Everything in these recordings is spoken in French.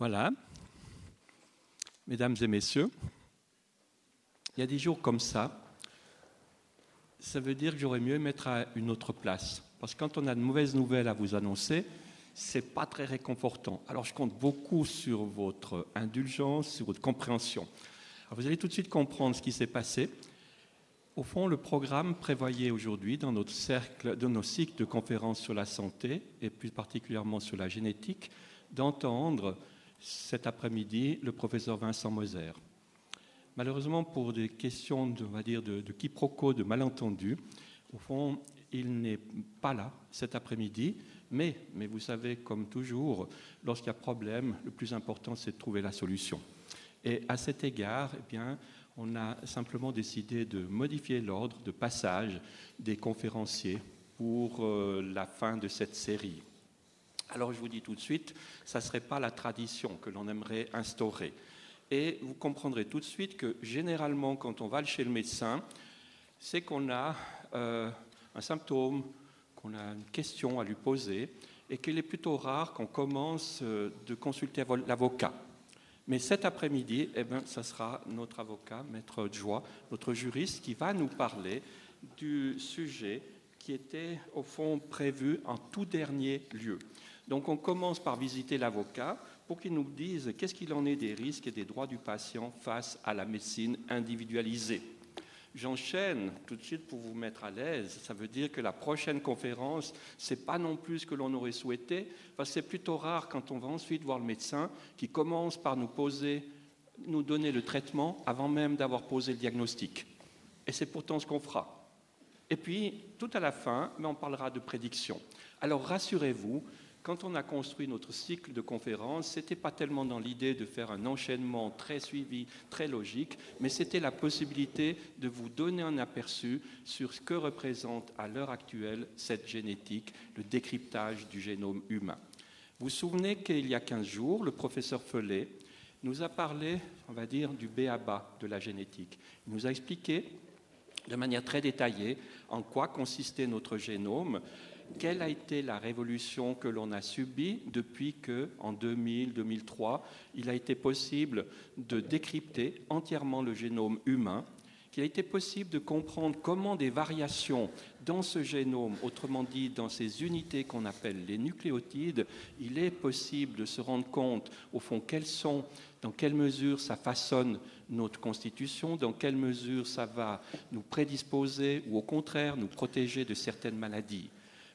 Voilà. Mesdames et messieurs, il y a des jours comme ça, ça veut dire que j'aurais mieux mettre à une autre place. Parce que quand on a de mauvaises nouvelles à vous annoncer, c'est pas très réconfortant. Alors je compte beaucoup sur votre indulgence, sur votre compréhension. vous allez tout de suite comprendre ce qui s'est passé. Au fond, le programme prévoyait aujourd'hui, dans notre cercle, dans nos cycles de conférences sur la santé, et plus particulièrement sur la génétique, d'entendre cet après-midi le professeur Vincent Moser. Malheureusement, pour des questions de, va dire, de, quiproquo, de malentendus, au fond, il n'est pas là cet après-midi, mais, mais vous savez, comme toujours, lorsqu'il y a problème, le plus important, c'est de trouver la solution. Et à cet égard, eh bien, on a simplement décidé de modifier l'ordre de passage des conférenciers pour euh, la fin de cette série. Alors je vous dis tout de suite, ça ne serait pas la tradition que l'on aimerait instaurer. Et vous comprendrez tout de suite que généralement, quand on va chez le médecin, c'est qu'on a euh, un symptôme, qu'on a une question à lui poser, et qu'il est plutôt rare qu'on commence euh, de consulter l'avocat. Mais cet après-midi, eh ben, ça sera notre avocat, Maître Joie, notre juriste, qui va nous parler du sujet qui était au fond prévu en tout dernier lieu. Donc on commence par visiter l'avocat pour qu'il nous dise qu'est-ce qu'il en est des risques et des droits du patient face à la médecine individualisée. J'enchaîne tout de suite pour vous mettre à l'aise. Ça veut dire que la prochaine conférence, ce n'est pas non plus ce que l'on aurait souhaité, parce que c'est plutôt rare quand on va ensuite voir le médecin qui commence par nous poser, nous donner le traitement avant même d'avoir posé le diagnostic. Et c'est pourtant ce qu'on fera. Et puis, tout à la fin, mais on parlera de prédiction. Alors rassurez-vous, quand on a construit notre cycle de conférences, ce n'était pas tellement dans l'idée de faire un enchaînement très suivi, très logique, mais c'était la possibilité de vous donner un aperçu sur ce que représente à l'heure actuelle cette génétique, le décryptage du génome humain. Vous vous souvenez qu'il y a 15 jours, le professeur Follet nous a parlé, on va dire, du béaba de la génétique. Il nous a expliqué de manière très détaillée en quoi consistait notre génome, quelle a été la révolution que l'on a subie depuis que, en 2000-2003, il a été possible de décrypter entièrement le génome humain, qu'il a été possible de comprendre comment des variations dans ce génome, autrement dit dans ces unités qu'on appelle les nucléotides, il est possible de se rendre compte, au fond, quelles sont, dans quelle mesure ça façonne notre constitution, dans quelle mesure ça va nous prédisposer ou au contraire nous protéger de certaines maladies.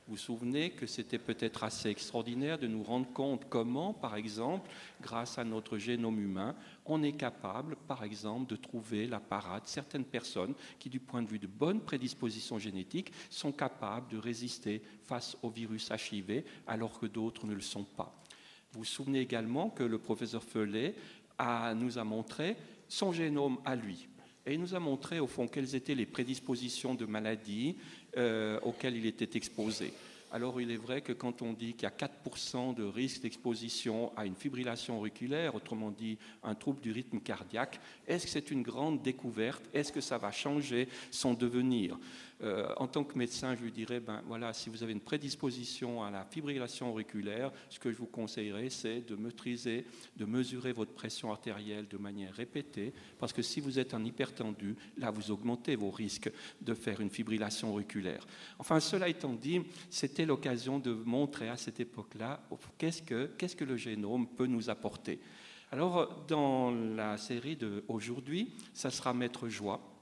Vous vous souvenez que c'était peut-être assez extraordinaire de nous rendre compte comment, par exemple, grâce à notre génome humain, on est capable, par exemple, de trouver la parade certaines personnes qui, du point de vue de bonne prédisposition génétique, sont capables de résister face au virus HIV, alors que d'autres ne le sont pas. Vous vous souvenez également que le professeur Feulet nous a montré son génome à lui. Et il nous a montré, au fond, quelles étaient les prédispositions de maladies euh, auxquelles il était exposé. Alors il est vrai que quand on dit qu'il y a 4% de risque d'exposition à une fibrillation auriculaire, autrement dit un trouble du rythme cardiaque, est-ce que c'est une grande découverte? Est-ce que ça va changer son devenir? Euh, en tant que médecin, je lui dirais, ben voilà, si vous avez une prédisposition à la fibrillation auriculaire, ce que je vous conseillerais, c'est de maîtriser, de mesurer votre pression artérielle de manière répétée, parce que si vous êtes un hypertendu, là, vous augmentez vos risques de faire une fibrillation auriculaire. Enfin, cela étant dit, c'était l'occasion de montrer à cette époque-là qu'est-ce que, le génome peut nous apporter. Alors, dans la série d'aujourd'hui, ça sera Maître Joie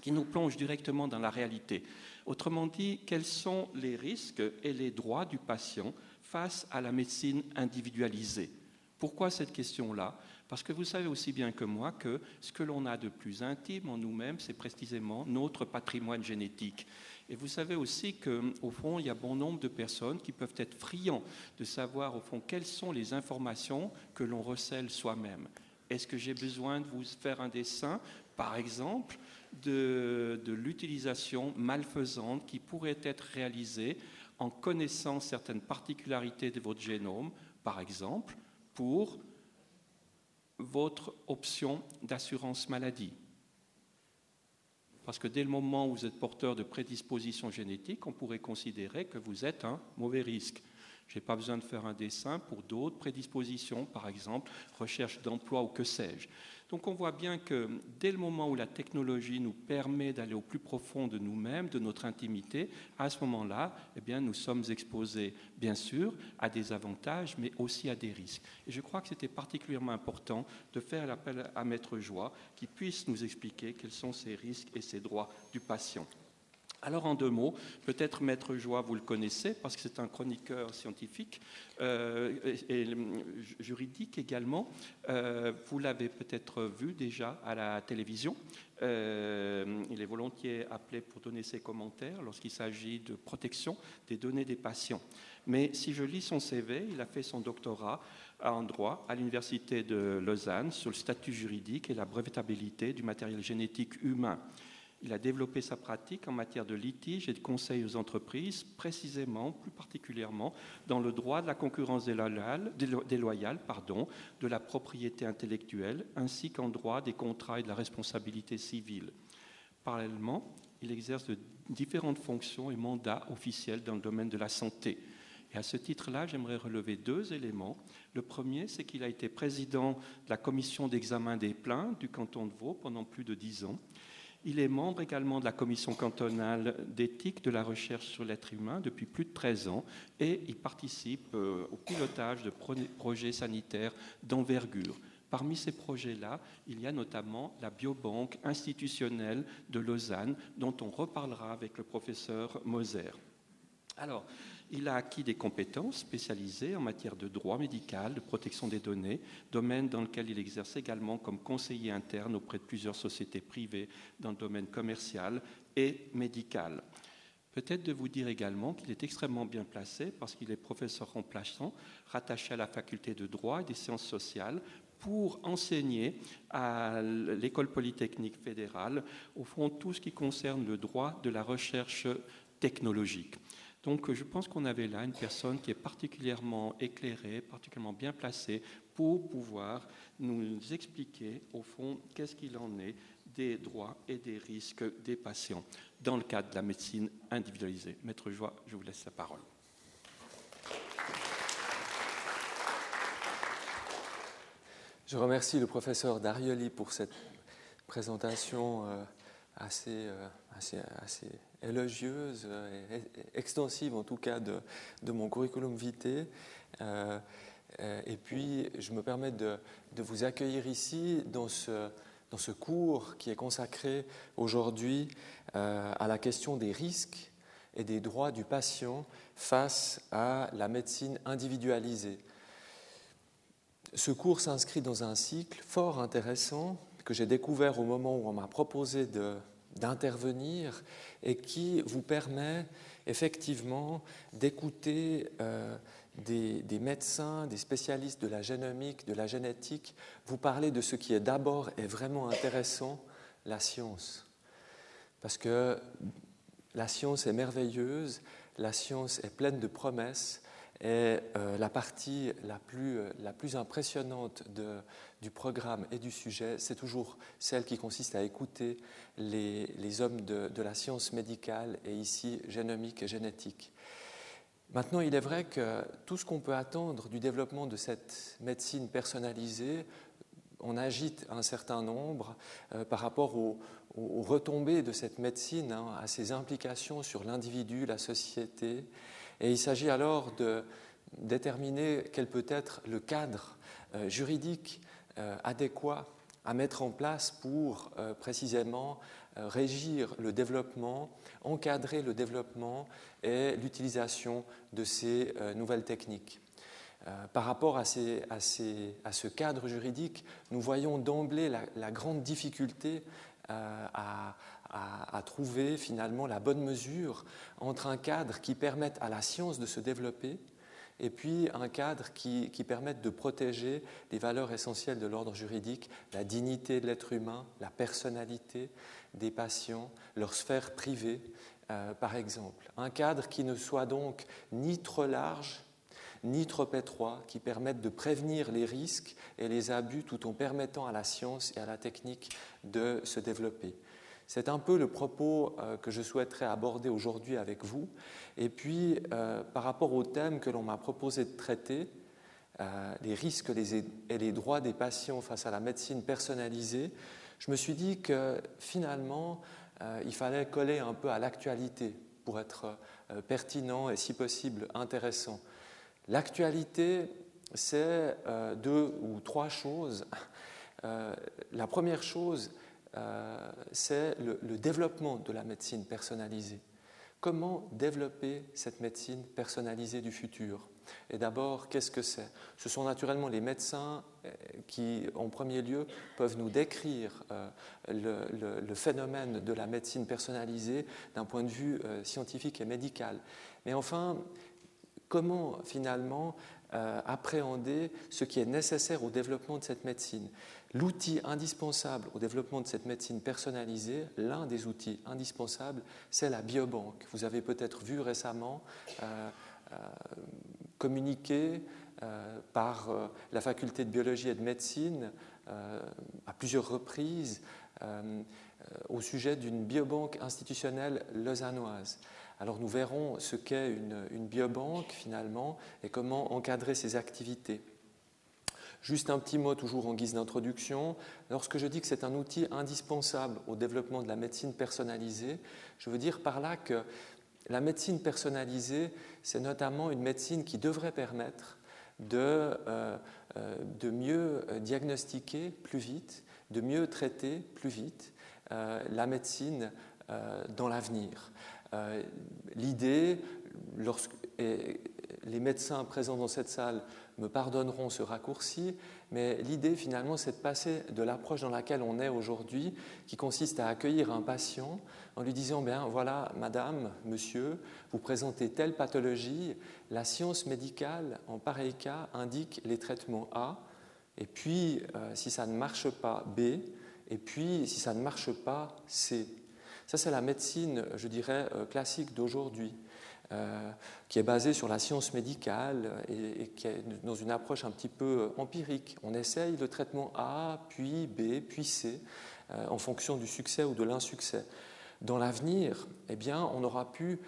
qui nous plonge directement dans la réalité. Autrement dit, quels sont les risques et les droits du patient face à la médecine individualisée? Pourquoi cette question-là? Parce que vous savez aussi bien que moi que ce que l'on a de plus intime en nous-mêmes, c'est précisément notre patrimoine génétique. Et vous savez aussi qu'au fond, il y a bon nombre de personnes qui peuvent être friands de savoir, au fond, quelles sont les informations que l'on recèle soi-même. Est-ce que j'ai besoin de vous faire un dessin, par exemple de, l'utilisation malfaisante qui pourrait être réalisée en connaissant certaines particularités de votre génome, par exemple, pour votre option d'assurance maladie. Parce que dès le moment où vous êtes porteur de prédisposition génétique, on pourrait considérer que vous êtes un mauvais risque. Je n'ai pas besoin de faire un dessin pour d'autres prédispositions, par exemple recherche d'emploi ou que sais-je. Donc on voit bien que dès le moment où la technologie nous permet d'aller au plus profond de nous-mêmes, de notre intimité, à ce moment-là, eh nous sommes exposés, bien sûr, à des avantages, mais aussi à des risques. Et je crois que c'était particulièrement important de faire l'appel à Maître Joie, qui puisse nous expliquer quels sont ces risques et ces droits du patient. Alors en deux mots, peut-être Maître Joie, vous le connaissez parce que c'est un chroniqueur scientifique euh, et, juridique également. Euh, vous l'avez peut-être vu déjà à la télévision. Euh, il est volontiers appelé pour donner ses commentaires lorsqu'il s'agit de protection des données des patients. Mais si je lis son CV, il a fait son doctorat en droit à l'Université de Lausanne sur le statut juridique et la brevetabilité du matériel génétique humain. Il a développé sa pratique en matière de litige et de conseil aux entreprises, précisément, plus particulièrement, dans le droit de la concurrence déloyale, pardon, de la propriété intellectuelle, ainsi qu'en droit des contrats et de la responsabilité civile. Parallèlement, il exerce de différentes fonctions et mandats officiels dans le domaine de la santé. Et à ce titre-là, j'aimerais relever deux éléments. Le premier, c'est qu'il a été président de la commission d'examen des plaintes du canton de Vaud pendant plus de dix ans. Il est membre également de la commission cantonale d'éthique de la recherche sur l'être humain depuis plus de 13 ans et il participe euh, au pilotage de projets sanitaires d'envergure. Parmi ces projets-là, il y a notamment la biobanque institutionnelle de Lausanne, dont on reparlera avec le professeur Moser. Alors, il a acquis des compétences spécialisées en matière de droit médical, de protection des données, domaine dans lequel il exerce également comme conseiller interne auprès de plusieurs sociétés privées dans le domaine commercial et médical. Peut-être de vous dire également qu'il est extrêmement bien placé parce qu'il est professeur remplaçant, rattaché à la faculté de droit et des sciences sociales pour enseigner à l'école polytechnique fédérale, au fond, tout ce qui concerne le droit de la recherche technologique. Donc je pense qu'on avait là une personne qui est particulièrement éclairée, particulièrement bien placée pour pouvoir nous expliquer au fond qu'est-ce qu'il en est des droits et des risques des patients dans le cadre de la médecine individualisée. Maître Joie, je vous laisse la parole. Je remercie le professeur Darioli pour cette présentation euh, assez, euh, assez, assez élogieuse, et extensive en tout cas de, mon curriculum vitae. Euh, euh, et puis, je me permets de, vous accueillir ici dans ce, dans ce cours qui est consacré aujourd'hui euh, à la question des risques et des droits du patient face à la médecine individualisée. Ce cours s'inscrit dans un cycle fort intéressant que j'ai découvert au moment où on m'a proposé de, d'intervenir et qui vous permet effectivement d'écouter euh, des, médecins, des spécialistes de la génomique, de la génétique, vous parler de ce qui est d'abord et vraiment intéressant, la science. Parce que la science est merveilleuse, la science est pleine de promesses, et euh, la partie la plus, euh, la plus impressionnante du programme et du sujet, c'est toujours celle qui consiste à écouter les, hommes de, la science médicale et ici génomique et génétique. Maintenant, il est vrai que tout ce qu'on peut attendre du développement de cette médecine personnalisée, on agite un certain nombre euh, par rapport aux, aux, retombées de cette médecine, hein, à ses implications sur l'individu, la société. Et il s'agit alors de déterminer quel peut être le cadre euh, juridique euh, adéquat à mettre en place pour euh, précisément régir le développement, encadrer le développement et l'utilisation de ces nouvelles techniques. Par rapport à, ce cadre juridique, nous voyons d'emblée la, grande difficulté à, à, trouver finalement la bonne mesure entre un cadre qui permette à la science de se développer et puis un cadre qui, permette de protéger les valeurs essentielles de l'ordre juridique, la dignité de l'être humain, la personnalité des patients, leur sphère privée, euh, par exemple. Un cadre qui ne soit donc ni trop large, ni trop étroit, qui permette de prévenir les risques et les abus tout en permettant à la science et à la technique de se développer. C'est un peu le propos que je souhaiterais aborder aujourd'hui avec vous. Et puis, par rapport au thème que l'on m'a proposé de traiter, les risques et les droits des patients face à la médecine personnalisée, je me suis dit que finalement, il fallait coller un peu à l'actualité pour être pertinent et si possible intéressant. L'actualité, c'est euh, deux ou trois choses. Euh, la première chose, euh, c'est le, développement de la médecine personnalisée. Comment développer cette médecine personnalisée du futur? Et d'abord, qu'est-ce que c'est? Ce sont naturellement les médecins qui, en premier lieu, peuvent nous décrire le, le, phénomène de la médecine personnalisée d'un point de vue scientifique et médical. Mais enfin, comment finalement euh, appréhender ce qui est nécessaire au développement de cette médecine? L'outil indispensable au développement de cette médecine personnalisée, l'un des outils indispensables, c'est la biobanque. Vous avez peut-être vu récemment euh, euh, communiquer par la faculté de biologie et de médecine à plusieurs reprises au sujet d'une biobanque institutionnelle lausannoise. Alors nous verrons ce qu'est une, biobanque finalement et comment encadrer ses activités. Juste un petit mot toujours en guise d'introduction. Lorsque je dis que c'est un outil indispensable au développement de la médecine personnalisée, je veux dire par là que la médecine personnalisée, c'est notamment une médecine qui devrait permettre de, euh, euh, de mieux diagnostiquer plus vite, de mieux traiter plus vite euh, la médecine dans l'avenir. Euh, l'idée, les médecins présents dans cette salle me pardonneront ce raccourci, mais l'idée finalement c'est de passer de l'approche dans laquelle on est aujourd'hui, qui consiste à accueillir un patient en lui disant, bien voilà, madame, monsieur, vous présentez telle pathologie, la science médicale en pareil cas indique les traitements A, et puis euh, si ça ne marche pas B, et puis si ça ne marche pas C. Ça, c'est la médecine, je dirais, euh, classique d'aujourd'hui, euh, qui est basée sur la science médicale et, qui est dans une approche un petit peu euh, empirique. On essaye le traitement A, puis B, puis C, en fonction du succès ou de l'insuccès. Dans l'avenir, eh bien, on aura pu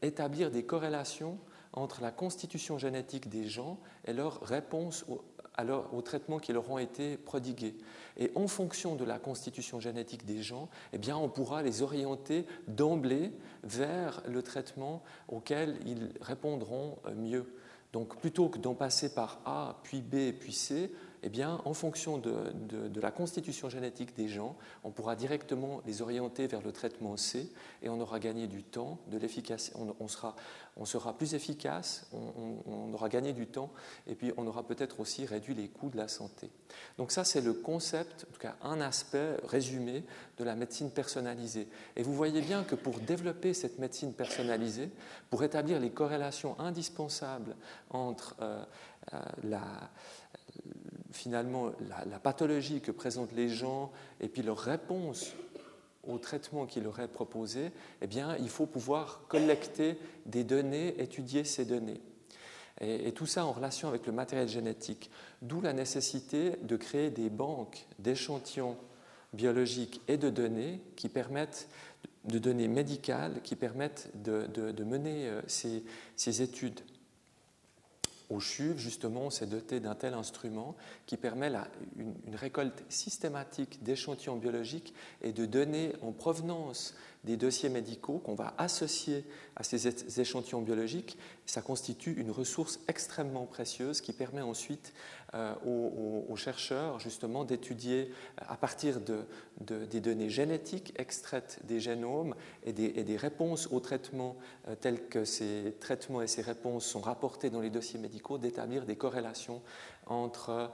établir des corrélations entre la constitution génétique des gens et leur réponse au, aux traitements qui leur ont été prodigués. Et en fonction de la constitution génétique des gens, eh bien, on pourra les orienter d'emblée vers le traitement auquel ils répondront euh, mieux. Donc plutôt que d'en passer par A, puis B, puis C, eh bien, en fonction de, la constitution génétique des gens, on pourra directement les orienter vers le traitement C et on aura gagné du temps, de l'efficacité, on, sera, on sera plus efficace, on, aura gagné du temps et puis on aura peut-être aussi réduit les coûts de la santé. Donc ça, c'est le concept, en tout cas un aspect résumé de la médecine personnalisée. Et vous voyez bien que pour développer cette médecine personnalisée, pour établir les corrélations indispensables entre euh, euh, la finalement la, pathologie que présentent les gens et puis leur réponse au traitement qui leur est proposé, eh bien, il faut pouvoir collecter des données, étudier ces données. Et, tout ça en relation avec le matériel génétique. D'où la nécessité de créer des banques d'échantillons biologiques et de données qui permettent de données médicales qui permettent de, mener euh, ces études au CHUV, justement, on s'est doté d'un tel instrument qui permet une, une, récolte systématique d'échantillons biologiques et de données en provenance des dossiers médicaux qu'on va associer à ces échantillons biologiques. Ça constitue une ressource extrêmement précieuse qui permet ensuite euh, aux, chercheurs justement d'étudier euh, à partir de, des données génétiques extraites des génomes et des, réponses aux traitements euh, tels que ces traitements et ces réponses sont rapportés dans les dossiers médicaux, d'établir des corrélations entre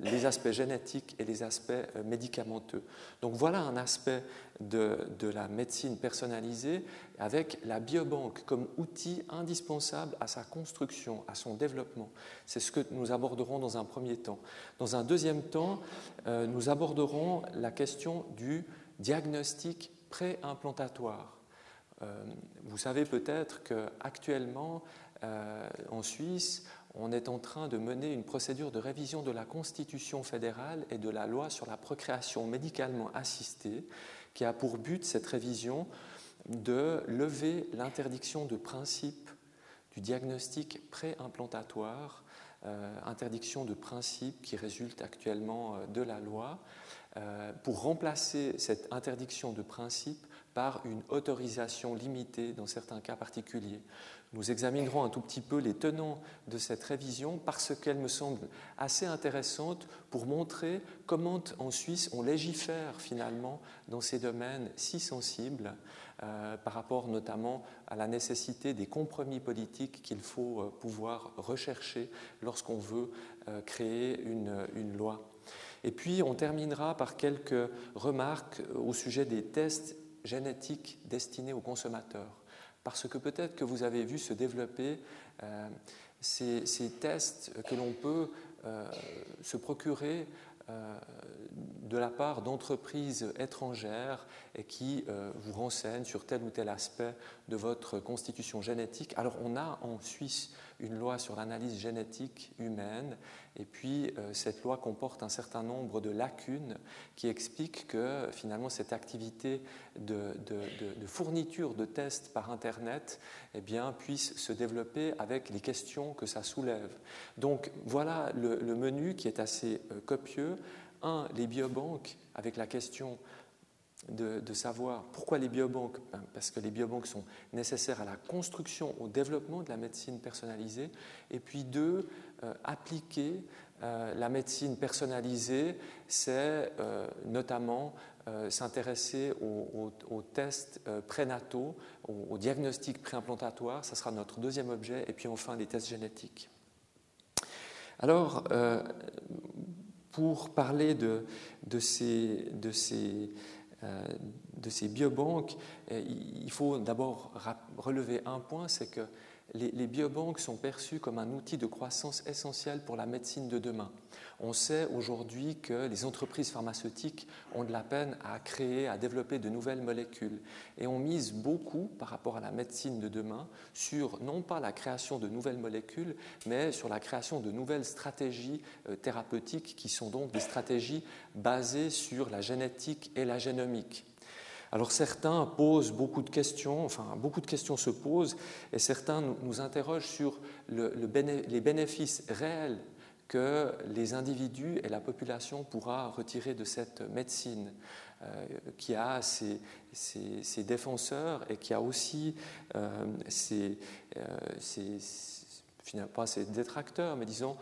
les aspects génétiques et les aspects euh, médicamenteux. Donc voilà un aspect de, la médecine personnalisée avec la biobanque comme outil indispensable à sa construction, à son développement. C'est ce que nous aborderons dans un premier temps. Dans un deuxième temps, euh, nous aborderons la question du diagnostic préimplantatoire. vous savez peut-être qu'actuellement, en Suisse, on est en train de mener une procédure de révision de la Constitution fédérale et de la loi sur la procréation médicalement assistée qui a pour but, cette révision, de lever l'interdiction de principe du diagnostic préimplantatoire, euh, interdiction de principe qui résulte actuellement euh, de la loi, euh, pour remplacer cette interdiction de principe par une autorisation limitée dans certains cas particuliers. Nous examinerons un tout petit peu les tenants de cette révision parce qu'elle me semble assez intéressante pour montrer comment en Suisse on légifère finalement dans ces domaines si sensibles euh, par rapport notamment à la nécessité des compromis politiques qu'il faut euh, pouvoir rechercher lorsqu'on veut euh, créer une, une loi. Et puis on terminera par quelques remarques au sujet des tests génétiques destinés aux consommateurs parce que peut-être que vous avez vu se développer euh, ces, tests que l'on peut euh, se procurer euh, de la part d'entreprises étrangères et qui vous renseignent sur tel ou tel aspect de votre constitution génétique. Alors on a en Suisse une loi sur l'analyse génétique humaine et puis, euh, cette loi comporte un certain nombre de lacunes qui expliquent que finalement cette activité de, fourniture de tests par Internet eh bien, puisse se développer avec les questions que ça soulève. Donc, voilà le, menu qui est assez euh, copieux. Un, les biobanques, avec la question de, savoir pourquoi les biobanques ben, Parce que les biobanques sont nécessaires à la construction, au développement de la médecine personnalisée. Et puis deux, appliquer euh, la médecine personnalisée, c'est euh, notamment s'intéresser aux, tests prénataux, aux, diagnostics préimplantatoire, ça sera notre deuxième objet, et puis enfin les tests génétiques. Alors, pour parler de, de ces, de ces de ces biobanques, il faut d'abord relever un point, c'est que les, biobanques sont perçues comme un outil de croissance essentiel pour la médecine de demain. On sait aujourd'hui que les entreprises pharmaceutiques ont de la peine à créer, à développer de nouvelles molécules. Et on mise beaucoup, par rapport à la médecine de demain, sur non pas la création de nouvelles molécules, mais sur la création de nouvelles stratégies euh, thérapeutiques qui sont donc des stratégies basées sur la génétique et la génomique. Alors certains posent beaucoup de questions, enfin beaucoup de questions se posent, et certains nous, interrogent sur les bénéfices réels que les individus et la population pourra retirer de cette médecine, euh, qui a ses, défenseurs et qui a aussi euh, ses, euh, pas ses détracteurs, mais disons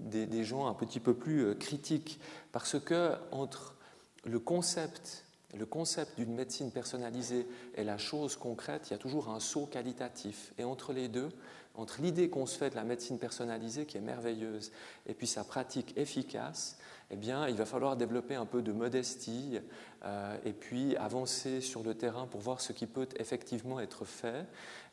des, gens un petit peu plus critiques, parce que entre le concept le concept d'une médecine personnalisée et la chose concrète, il y a toujours un saut qualitatif. Et entre les deux, entre l'idée qu'on se fait de la médecine personnalisée qui est merveilleuse et puis sa pratique efficace, eh bien, il va falloir développer un peu de modestie euh, et puis avancer sur le terrain pour voir ce qui peut effectivement être fait.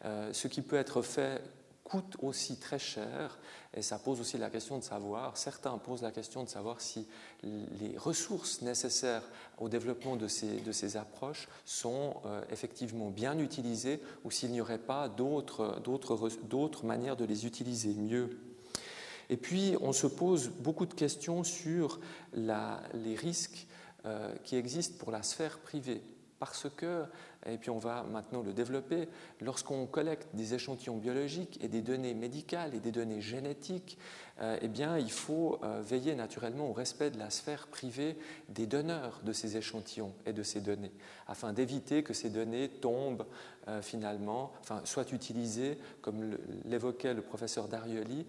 Euh, ce qui peut être fait coûte aussi très cher et ça pose aussi la question de savoir, certains posent la question de savoir si les ressources nécessaires au développement de ces, de ces approches sont euh, effectivement bien utilisées ou s'il n'y aurait pas d'autres manières de les utiliser mieux. Et puis, on se pose beaucoup de questions sur la, les risques euh, qui existent pour la sphère privée. Parce que et puis on va maintenant le développer, lorsqu'on collecte des échantillons biologiques et des données médicales et des données génétiques, euh, eh bien, il faut euh, veiller naturellement au respect de la sphère privée des donneurs de ces échantillons et de ces données, afin d'éviter que ces données tombent euh, finalement, enfin, soient utilisées, comme l'évoquait le professeur Darioli,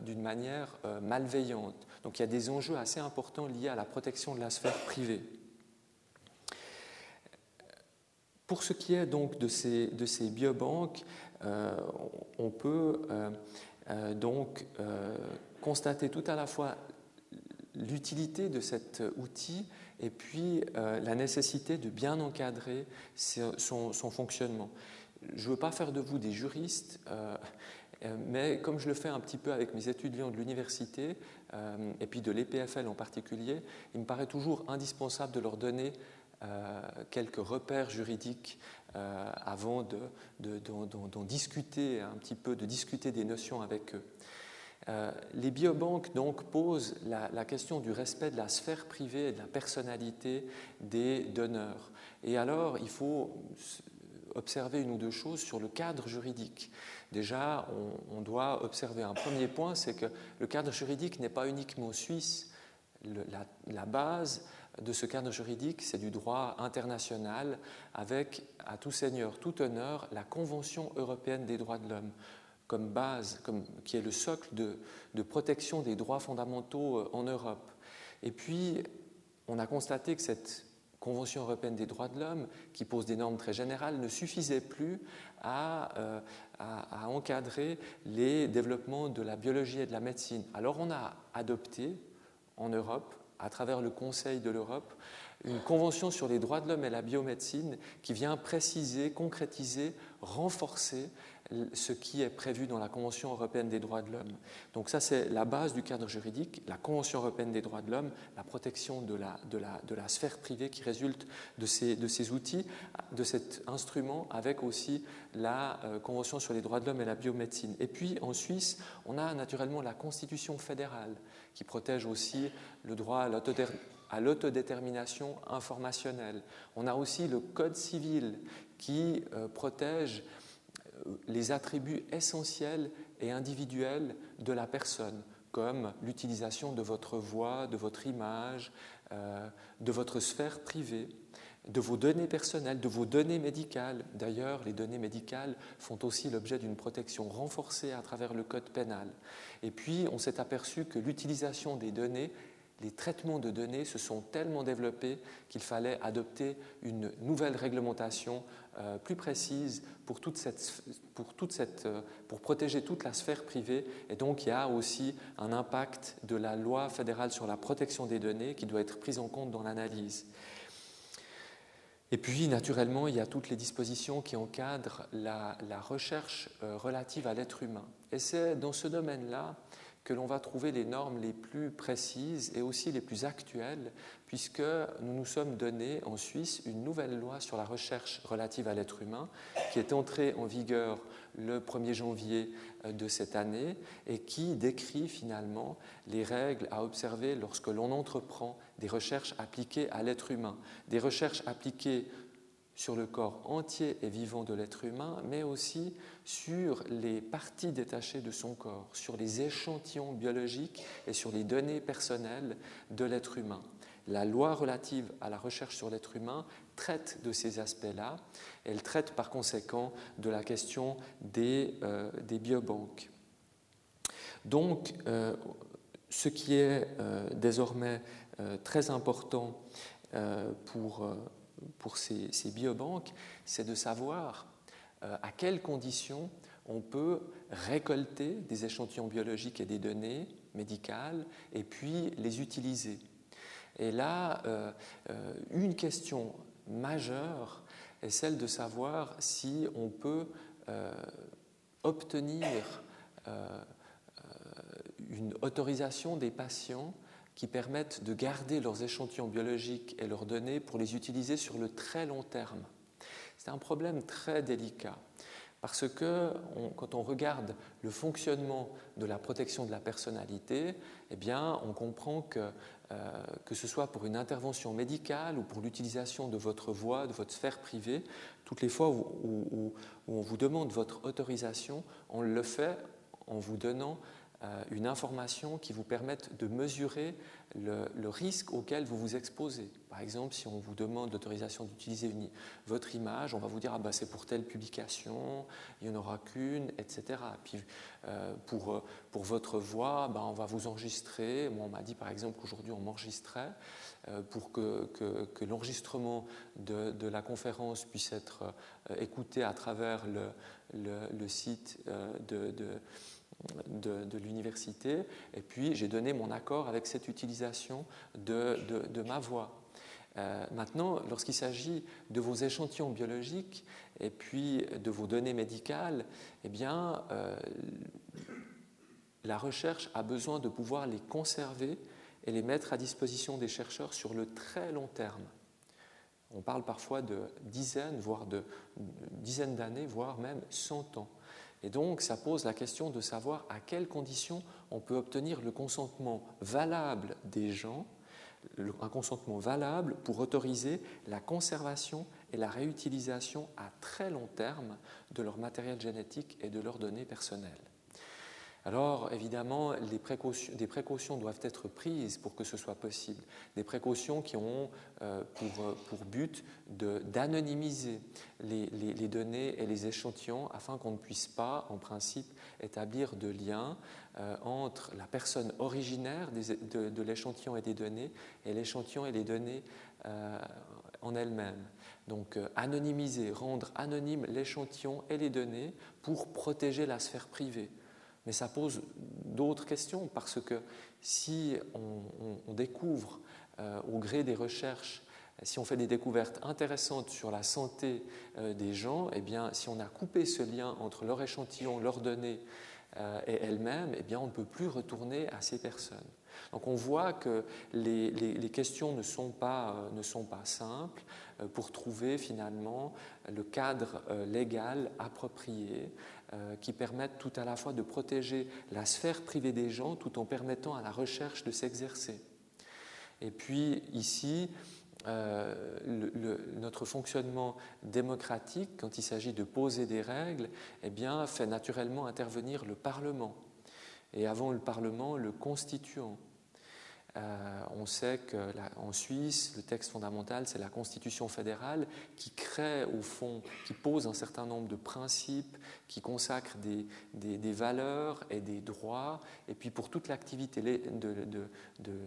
d'une manière malveillante. Donc il y a des enjeux assez importants liés à la protection de la sphère privée. Pour ce qui est donc de ces, de ces biobanques, euh, on peut euh, euh, donc constater tout à la fois l'utilité de cet outil et puis la nécessité de bien encadrer son, fonctionnement. Je ne veux pas faire de vous des juristes, mais comme je le fais un petit peu avec mes étudiants de l'université, et puis de l'EPFL en particulier, il me paraît toujours indispensable de leur donner quelques repères juridiques euh, avant d'en discuter un petit peu, de discuter des notions avec eux. les biobanques donc posent la, question du respect de la sphère privée et de la personnalité des donneurs. Et alors, il faut observer une ou deux choses sur le cadre juridique. Déjà, on, doit observer un premier point, c'est que le cadre juridique n'est pas uniquement suisse. la, base de ce cadre juridique, c'est du droit international avec, à tout seigneur, tout honneur, la Convention européenne des droits de l'homme comme base, comme, qui est le socle de, de protection des droits fondamentaux euh, en Europe. Et puis, on a constaté que cette Convention européenne des droits de l'homme, qui pose des normes très générales, ne suffisait plus euh, à, encadrer les développements de la biologie et de la médecine. Alors on a adopté en Europe, à travers le Conseil de l'Europe, une convention sur les droits de l'homme et la biomédecine qui vient préciser, concrétiser, renforcer ce qui est prévu dans la Convention européenne des droits de l'homme. Donc ça, c'est la base du cadre juridique, la Convention européenne des droits de l'homme, la protection de la, sphère privée qui résulte de ces, de ces, outils, de cet instrument, avec aussi la euh, Convention sur les droits de l'homme et la biomédecine. Et puis, en Suisse, on a naturellement la Constitution fédérale qui protège aussi le droit à l'autodétermination informationnelle. On a aussi le Code civil qui euh, protège les attributs essentiels et individuels de la personne, comme l'utilisation de votre voix, de votre image, euh, de votre sphère privée, de vos données personnelles, de vos données médicales. D'ailleurs, les données médicales font aussi l'objet d'une protection renforcée à travers le code pénal. Et puis, on s'est aperçu que l'utilisation des données les traitements de données se sont tellement développés qu'il fallait adopter une nouvelle réglementation euh, plus précise pour, toute cette, pour, toute cette, euh, pour protéger toute la sphère privée. Et donc il y a aussi un impact de la loi fédérale sur la protection des données qui doit être prise en compte dans l'analyse. Et puis, naturellement, il y a toutes les dispositions qui encadrent la, recherche euh, relative à l'être humain. Et c'est dans ce domaine-là que l'on va trouver les normes les plus précises et aussi les plus actuelles, puisque nous nous sommes donné en Suisse une nouvelle loi sur la recherche relative à l'être humain, qui est entrée en vigueur le 1er janvier euh, de cette année et qui décrit finalement les règles à observer lorsque l'on entreprend des recherches appliquées à l'être humain, des recherches appliquées sur le corps entier et vivant de l'être humain, mais aussi sur les parties détachées de son corps, sur les échantillons biologiques et sur les données personnelles de l'être humain. La loi relative à la recherche sur l'être humain traite de ces aspects-là. Elle traite par conséquent de la question des, euh, biobanques. Donc, euh, ce qui est euh, désormais très important pour pour ces, biobanques, c'est de savoir euh, à quelles conditions on peut récolter des échantillons biologiques et des données médicales et puis les utiliser. Et là, euh, euh, une question majeure est celle de savoir si on peut obtenir une autorisation des patients qui permettent de garder leurs échantillons biologiques et leurs données pour les utiliser sur le très long terme. C'est un problème très délicat parce que quand on regarde le fonctionnement de la protection de la personnalité, eh bien, on comprend que euh, que ce soit pour une intervention médicale ou pour l'utilisation de votre voix, de votre sphère privée, toutes les fois où, on vous demande votre autorisation, on le fait en vous donnant une information qui vous permette de mesurer le, risque auquel vous vous exposez. Par exemple, si on vous demande l'autorisation d'utiliser votre image, on va vous dire ah bah, c'est pour telle publication, il n'y en aura qu'une, etc. Puis euh, pour, pour votre voix, bah, on va vous enregistrer. Moi, on m'a dit par exemple qu'aujourd'hui on m'enregistrait euh, pour que, que, l'enregistrement de, de, la conférence puisse être écouté à travers le, le, site de de, l'université, et puis j'ai donné mon accord avec cette utilisation de, ma voix. Euh, maintenant, lorsqu'il s'agit de vos échantillons biologiques et puis de vos données médicales, eh bien, euh, la recherche a besoin de pouvoir les conserver et les mettre à disposition des chercheurs sur le très long terme. On parle parfois de dizaines, voire de dizaines d'années, voire même cent ans. Et donc, ça pose la question de savoir à quelles conditions on peut obtenir le consentement valable des gens, un consentement valable pour autoriser la conservation et la réutilisation à très long terme de leur matériel génétique et de leurs données personnelles. Alors, évidemment, des précautions doivent être prises pour que ce soit possible. Des précautions qui ont euh, pour, but d'anonymiser les, données et les échantillons afin qu'on ne puisse pas, en principe, établir de lien euh, entre la personne originaire de, l'échantillon et des données et l'échantillon et les données euh, en elles-mêmes. Donc, anonymiser, rendre anonyme l'échantillon et les données pour protéger la sphère privée. Mais ça pose d'autres questions parce que si on, découvre euh, au gré des recherches, si on fait des découvertes intéressantes sur la santé euh, des gens, eh bien, si on a coupé ce lien entre leur échantillon, leurs données euh, et elles-mêmes, eh bien, on ne peut plus retourner à ces personnes. Donc on voit que les, questions ne sont, pas, simples pour trouver finalement le cadre légal approprié qui permettent tout à la fois de protéger la sphère privée des gens tout en permettant à la recherche de s'exercer. Et puis ici, euh, notre fonctionnement démocratique, quand il s'agit de poser des règles, eh bien, fait naturellement intervenir le Parlement. Et avant le Parlement, le constituant. Euh, on sait qu'en Suisse, le texte fondamental, c'est la Constitution fédérale qui crée, au fond, qui pose un certain nombre de principes, qui consacre des, valeurs et des droits, et puis pour toute l'activité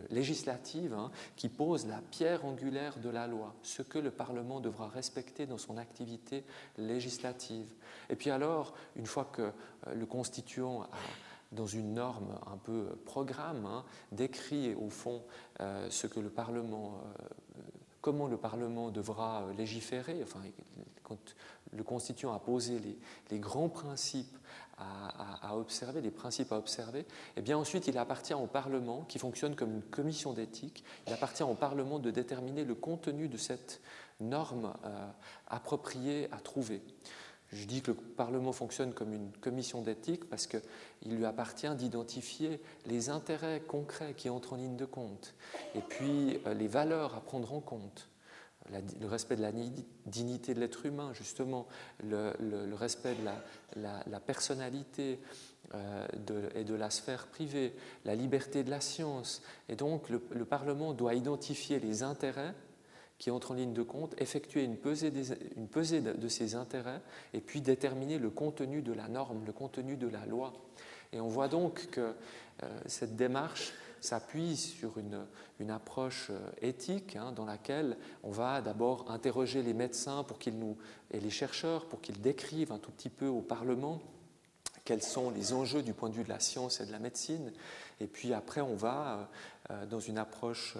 législative, hein, qui pose la pierre angulaire de la loi, ce que le Parlement devra respecter dans son activité législative. Et puis alors, une fois que euh, le constituant a dans une norme un peu programme, hein, décrit au fond euh, ce que le Parlement, euh, comment le Parlement devra légiférer. Enfin, quand le constituant a posé les, grands principes à, observer, les principes à observer, eh bien ensuite il appartient au Parlement, qui fonctionne comme une commission d'éthique, il appartient au Parlement de déterminer le contenu de cette norme euh, appropriée à trouver. Je dis que le Parlement fonctionne comme une commission d'éthique parce qu'il lui appartient d'identifier les intérêts concrets qui entrent en ligne de compte et puis euh, les valeurs à prendre en compte. le respect de la dignité de l'être humain, justement, le, respect de la, personnalité euh, et de la sphère privée, la liberté de la science. Et donc, le Parlement doit identifier les intérêts qui entre en ligne de compte, effectuer une pesée, de, ses intérêts et puis déterminer le contenu de la norme, le contenu de la loi. Et on voit donc que euh, cette démarche s'appuie sur une, une approche euh, éthique hein, dans laquelle on va d'abord interroger les médecins pour qu'ils nous, et les chercheurs pour qu'ils décrivent un tout petit peu au Parlement quels sont les enjeux du point de vue de la science et de la médecine. Et puis après, on va, euh, dans une approche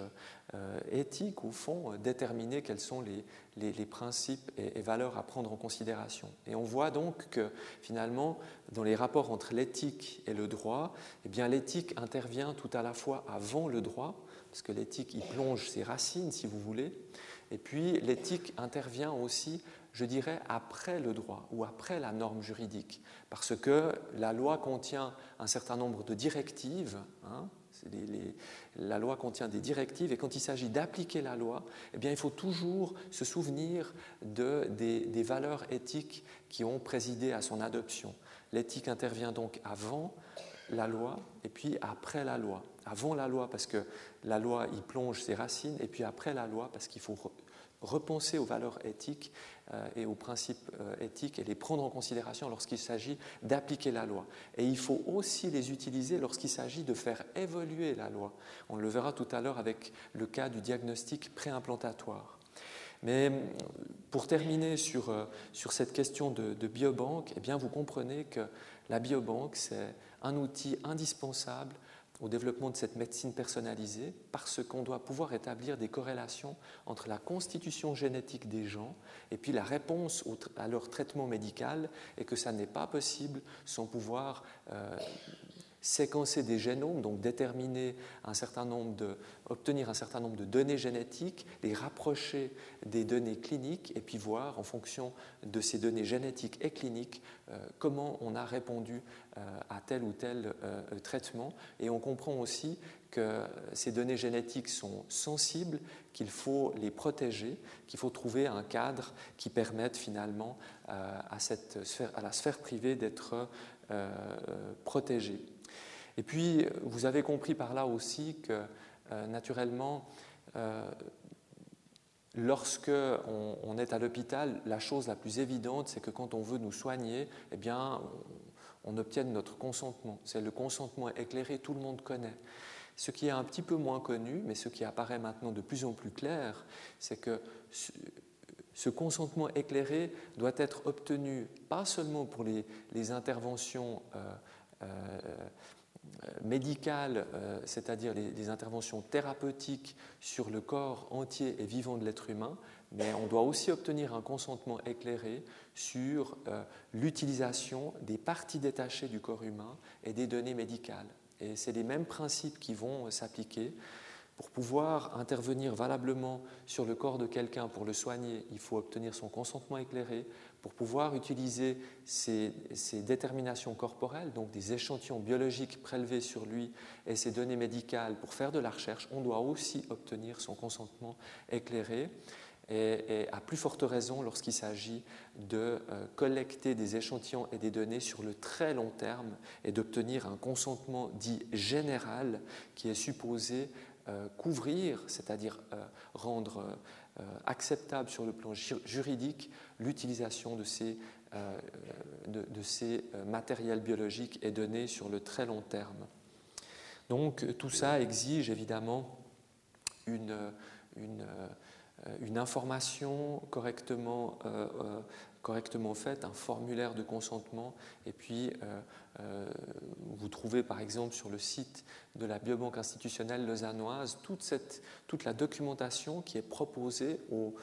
euh, éthique, au fond, euh, déterminer quels sont les, les, principes et, valeurs à prendre en considération. Et on voit donc que finalement, dans les rapports entre l'éthique et le droit, eh bien l'éthique intervient tout à la fois avant le droit, parce que l'éthique y plonge ses racines, si vous voulez, et puis l'éthique intervient aussi, je dirais, après le droit ou après la norme juridique, parce que la loi contient un certain nombre de directives. Hein, la loi contient des directives et quand il s'agit d'appliquer la loi, eh bien, il faut toujours se souvenir de, des, valeurs éthiques qui ont présidé à son adoption. L'éthique intervient donc avant la loi et puis après la loi. Avant la loi parce que la loi y plonge ses racines et puis après la loi parce qu'il faut repenser aux valeurs éthiques et aux principes euh, éthiques et les prendre en considération lorsqu'il s'agit d'appliquer la loi. Et il faut aussi les utiliser lorsqu'il s'agit de faire évoluer la loi. On le verra tout à l'heure avec le cas du diagnostic préimplantatoire. Mais euh, pour terminer sur, sur cette question de, de biobanque, eh bien vous comprenez que la biobanque, c'est un outil indispensable au développement de cette médecine personnalisée parce qu'on doit pouvoir établir des corrélations entre la constitution génétique des gens et puis la réponse à leur traitement médical et que ça n'est pas possible sans pouvoir euh, séquencer des génomes, donc déterminer un certain nombre de, obtenir un certain nombre de données génétiques, les rapprocher des données cliniques et puis voir en fonction de ces données génétiques et cliniques euh, comment on a répondu euh, à tel ou tel euh, traitement. Et on comprend aussi que ces données génétiques sont sensibles, qu'il faut les protéger, qu'il faut trouver un cadre qui permette finalement à, cette à la sphère privée d'être protégée. Et puis, vous avez compris par là aussi que, naturellement, Lorsque on, est à l'hôpital, la chose la plus évidente, c'est que quand on veut nous soigner, eh bien, on, obtienne notre consentement. C'est le consentement éclairé, tout le monde connaît. Ce qui est un petit peu moins connu, mais ce qui apparaît maintenant de plus en plus clair, c'est que ce, consentement éclairé doit être obtenu pas seulement pour les, interventions euh, euh, euh, médicales, euh, c'est-à-dire les, interventions thérapeutiques sur le corps entier et vivant de l'être humain, mais on doit aussi obtenir un consentement éclairé sur euh, l'utilisation des parties détachées du corps humain et des données médicales. Et c'est les mêmes principes qui vont s'appliquer. Pour pouvoir intervenir valablement sur le corps de quelqu'un pour le soigner, il faut obtenir son consentement éclairé. Pour pouvoir utiliser ces, déterminations corporelles, donc des échantillons biologiques prélevés sur lui et ces données médicales pour faire de la recherche, on doit aussi obtenir son consentement éclairé. Et, à plus forte raison lorsqu'il s'agit de euh, collecter des échantillons et des données sur le très long terme et d'obtenir un consentement dit général qui est supposé couvrir, c'est-à-dire euh, rendre acceptable sur le plan juridique l'utilisation de ces, euh, de, euh, matériels biologiques et données sur le très long terme. Donc tout ça exige évidemment une, euh, information correctement, correctement faite, un formulaire de consentement, et puis vous trouvez par exemple sur le site de la Biobanque institutionnelle lausannoise toute, la documentation qui est proposée aux,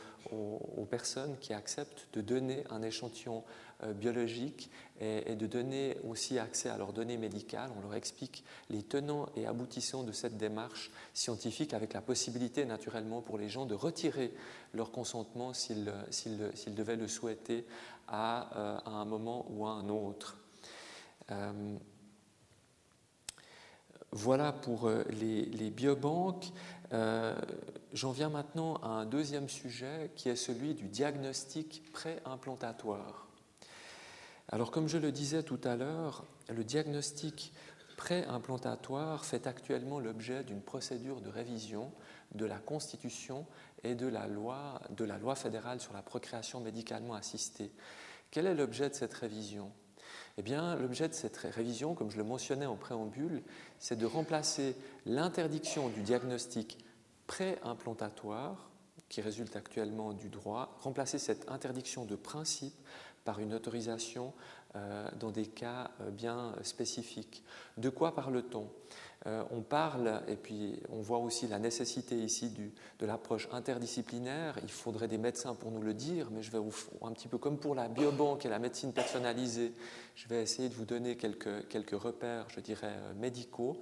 personnes qui acceptent de donner un échantillon euh, biologique et, de donner aussi accès à leurs données médicales. On leur explique les tenants et aboutissants de cette démarche scientifique avec la possibilité naturellement pour les gens de retirer leur consentement s'ils devaient le souhaiter à, euh, à, un moment ou à un autre. Euh, voilà pour euh, les, biobanques. Euh, j'en viens maintenant à un deuxième sujet qui est celui du diagnostic préimplantatoire. Alors comme je le disais tout à l'heure, le diagnostic préimplantatoire fait actuellement l'objet d'une procédure de révision de la Constitution et de loi, de la loi fédérale sur la procréation médicalement assistée. Quel est l'objet de cette révision? Eh bien, l'objet de cette révision, comme je le mentionnais en préambule, c'est de remplacer l'interdiction du diagnostic pré-implantatoire, qui résulte actuellement du droit, remplacer cette interdiction de principe par une autorisation euh, dans des cas euh, bien spécifiques. De quoi parle-t-on? On parle, et puis on voit aussi la nécessité ici de l'approche interdisciplinaire. Il faudrait des médecins pour nous le dire, mais je vais vous, un petit peu comme pour la biobanque et la médecine personnalisée, je vais essayer de vous donner quelques, quelques repères, je dirais, euh, médicaux.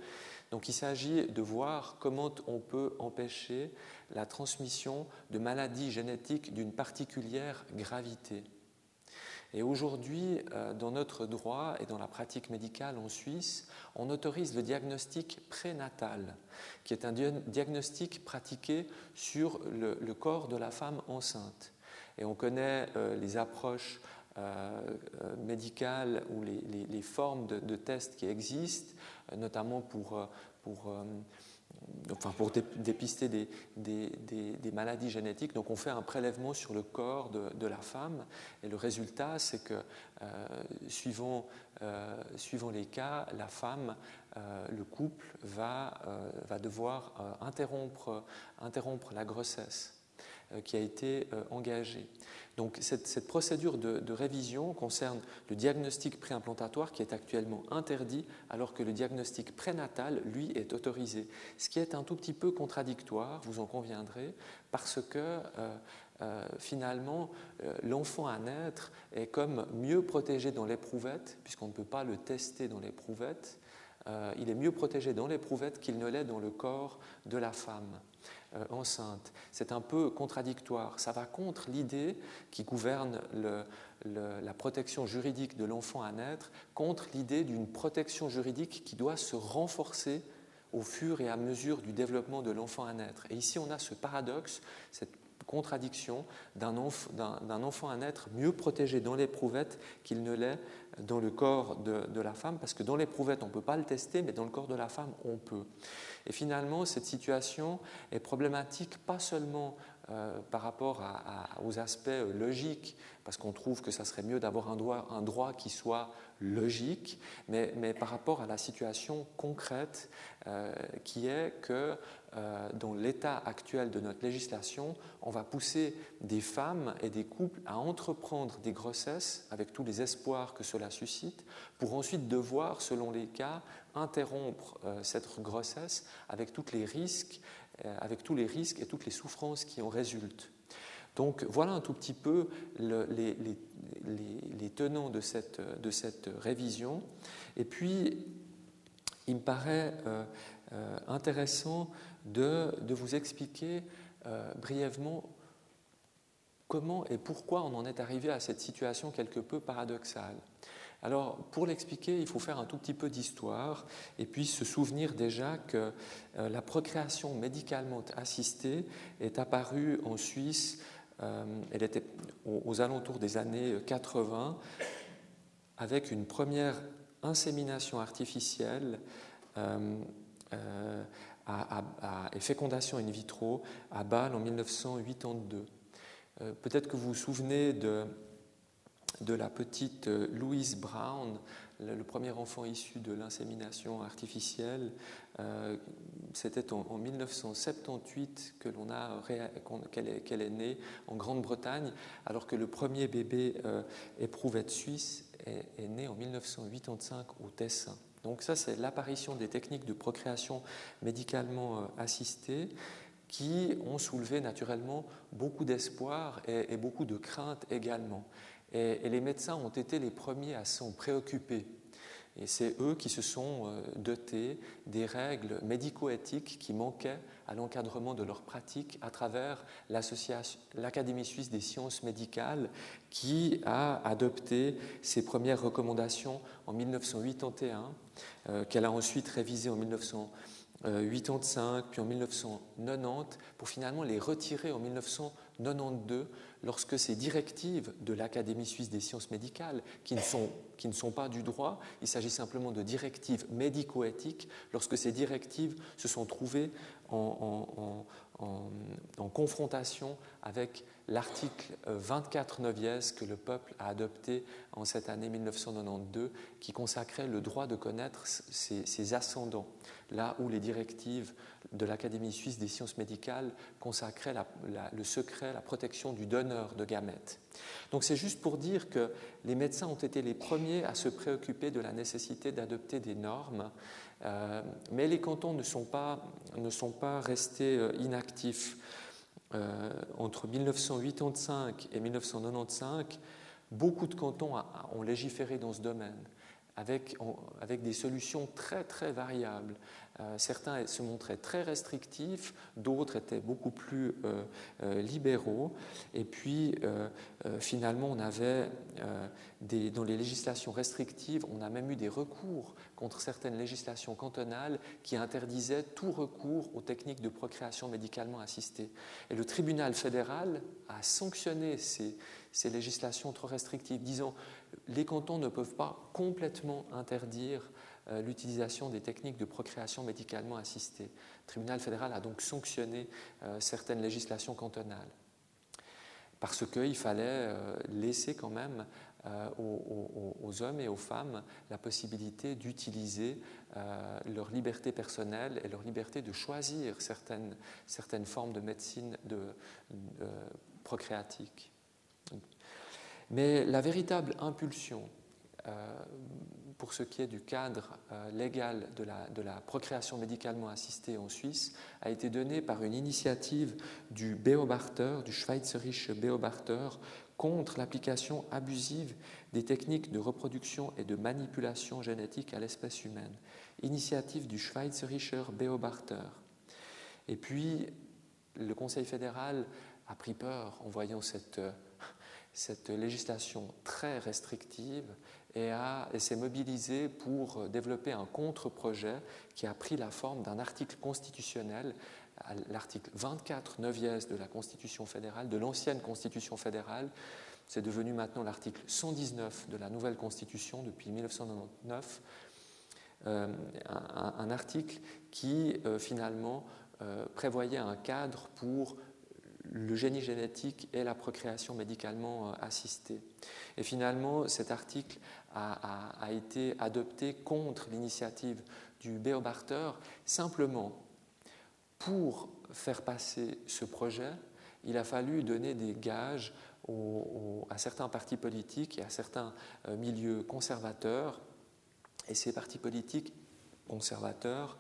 Donc il s'agit de voir comment on peut empêcher la transmission de maladies génétiques d'une particulière gravité. Et aujourd'hui, euh, dans notre droit et dans la pratique médicale en Suisse, on autorise le diagnostic prénatal, qui est un diagnostic pratiqué sur le, corps de la femme enceinte. Et on connaît euh, les approches euh, médicales ou les, formes de, tests qui existent, notamment pour enfin pour dépister des, maladies génétiques. Donc on fait un prélèvement sur le corps de, la femme et le résultat c'est que euh, suivant, euh, suivant, les cas, la femme, euh, le couple va, devoir interrompre la grossesse qui a été engagée. Donc cette, procédure de, révision concerne le diagnostic préimplantatoire qui est actuellement interdit alors que le diagnostic prénatal, lui, est autorisé. Ce qui est un tout petit peu contradictoire, vous en conviendrez, parce que euh, euh, finalement, euh, l'enfant à naître est comme mieux protégé dans l'éprouvette, puisqu'on ne peut pas le tester dans l'éprouvette, il est mieux protégé dans l'éprouvette qu'il ne l'est dans le corps de la femme. Enceinte. C'est un peu contradictoire. Ça va contre l'idée qui gouverne la protection juridique de l'enfant à naître, contre l'idée d'une protection juridique qui doit se renforcer au fur et à mesure du développement de l'enfant à naître. Et ici, on a ce paradoxe, cette contradiction d'un enfant à naître mieux protégé dans l'éprouvette qu'il ne l'est dans le corps de, la femme, parce que dans l'éprouvette, on ne peut pas le tester, mais dans le corps de la femme, on peut. Et finalement, cette situation est problématique pas seulement euh, par rapport aux aspects logiques, parce qu'on trouve que ça serait mieux d'avoir un droit, un droit qui soit logique, mais, par rapport à la situation concrète euh, qui est que euh, dans l'état actuel de notre législation, on va pousser des femmes et des couples à entreprendre des grossesses avec tous les espoirs que cela suscite, pour ensuite devoir, selon les cas, interrompre euh, cette grossesse avec, toutes les risques, avec tous les risques et toutes les souffrances qui en résultent. Donc voilà un tout petit peu les, tenants de cette, révision. Et puis, il me paraît euh, euh, intéressant de, vous expliquer euh, brièvement comment et pourquoi on en est arrivé à cette situation quelque peu paradoxale. Alors, pour l'expliquer, il faut faire un tout petit peu d'histoire et puis se souvenir déjà que la procréation médicalement assistée est apparue en Suisse euh, elle était aux, alentours des années 80 avec une première insémination artificielle euh, euh, et fécondation in vitro à Bâle en 1982. Peut-être que vous vous souvenez de, de la petite Louise Brown, le premier enfant issu de l'insémination artificielle, euh, c'était en, 1978 que l'on a qu'elle est, née en Grande-Bretagne, alors que le premier bébé euh, éprouvette suisse est, né en 1985 au Tessin. Donc ça, c'est l'apparition des techniques de procréation médicalement euh, assistées qui ont soulevé naturellement beaucoup d'espoir et, beaucoup de craintes également. Et les médecins ont été les premiers à s'en préoccuper. Et c'est eux qui se sont euh, dotés des règles médico-éthiques qui manquaient à l'encadrement de leurs pratiques à travers l'Académie suisse des sciences médicales qui a adopté ses premières recommandations en 1981, euh, qu'elle a ensuite révisées en 1985, puis en 1990, pour finalement les retirer en 1992 lorsque ces directives de l'Académie suisse des sciences médicales, qui ne sont, qui ne sont pas du droit, il s'agit simplement de directives médico-éthiques, lorsque ces directives se sont trouvées en, confrontation avec l'article 24 neuviès que le peuple a adopté en cette année 1992, qui consacrait le droit de connaître ses, ascendants, là où les directives de l'Académie suisse des sciences médicales consacraient le secret, la protection du donneur de gamètes. Donc c'est juste pour dire que les médecins ont été les premiers à se préoccuper de la nécessité d'adopter des normes euh, mais les cantons ne sont pas, ne sont pas restés euh, inactifs. Euh, entre 1985 et 1995, beaucoup de cantons ont légiféré dans ce domaine avec, avec des solutions très très variables. Euh, certains se montraient très restrictifs, d'autres étaient beaucoup plus euh, euh, libéraux. Et puis, finalement, on avait, dans les législations restrictives, on a même eu des recours contre certaines législations cantonales qui interdisaient tout recours aux techniques de procréation médicalement assistée. Et le tribunal fédéral a sanctionné ces, ces législations trop restrictives, disant les cantons ne peuvent pas complètement interdire l'utilisation des techniques de procréation médicalement assistée. Le tribunal fédéral a donc sanctionné euh, certaines législations cantonales parce qu'il fallait euh, laisser quand même aux, hommes et aux femmes la possibilité d'utiliser leur liberté personnelle et leur liberté de choisir certaines, certaines formes de médecine de, procréatique. Mais la véritable impulsion pour ce qui est du cadre euh, légal de la, procréation médicalement assistée en Suisse, a été donné par une initiative du Beobachter, du Schweizerische Beobachter, contre l'application abusive des techniques de reproduction et de manipulation génétique à l'espèce humaine. Initiative du Schweizerischer Beobachter. Et puis, le Conseil fédéral a pris peur en voyant cette, cette législation très restrictive et, s'est mobilisé pour développer un contre-projet qui a pris la forme d'un article constitutionnel l'article 24 neuvième de la Constitution fédérale, de l'ancienne Constitution fédérale. C'est devenu maintenant l'article 119 de la nouvelle Constitution depuis 1999. Euh, un, article qui euh, finalement euh, prévoyait un cadre pour le génie génétique et la procréation médicalement assistée. Et finalement, cet article a, été adopté contre l'initiative du Beobachter simplement pour faire passer ce projet, il a fallu donner des gages à certains partis politiques et à certains euh, milieux conservateurs. Et ces partis politiques conservateurs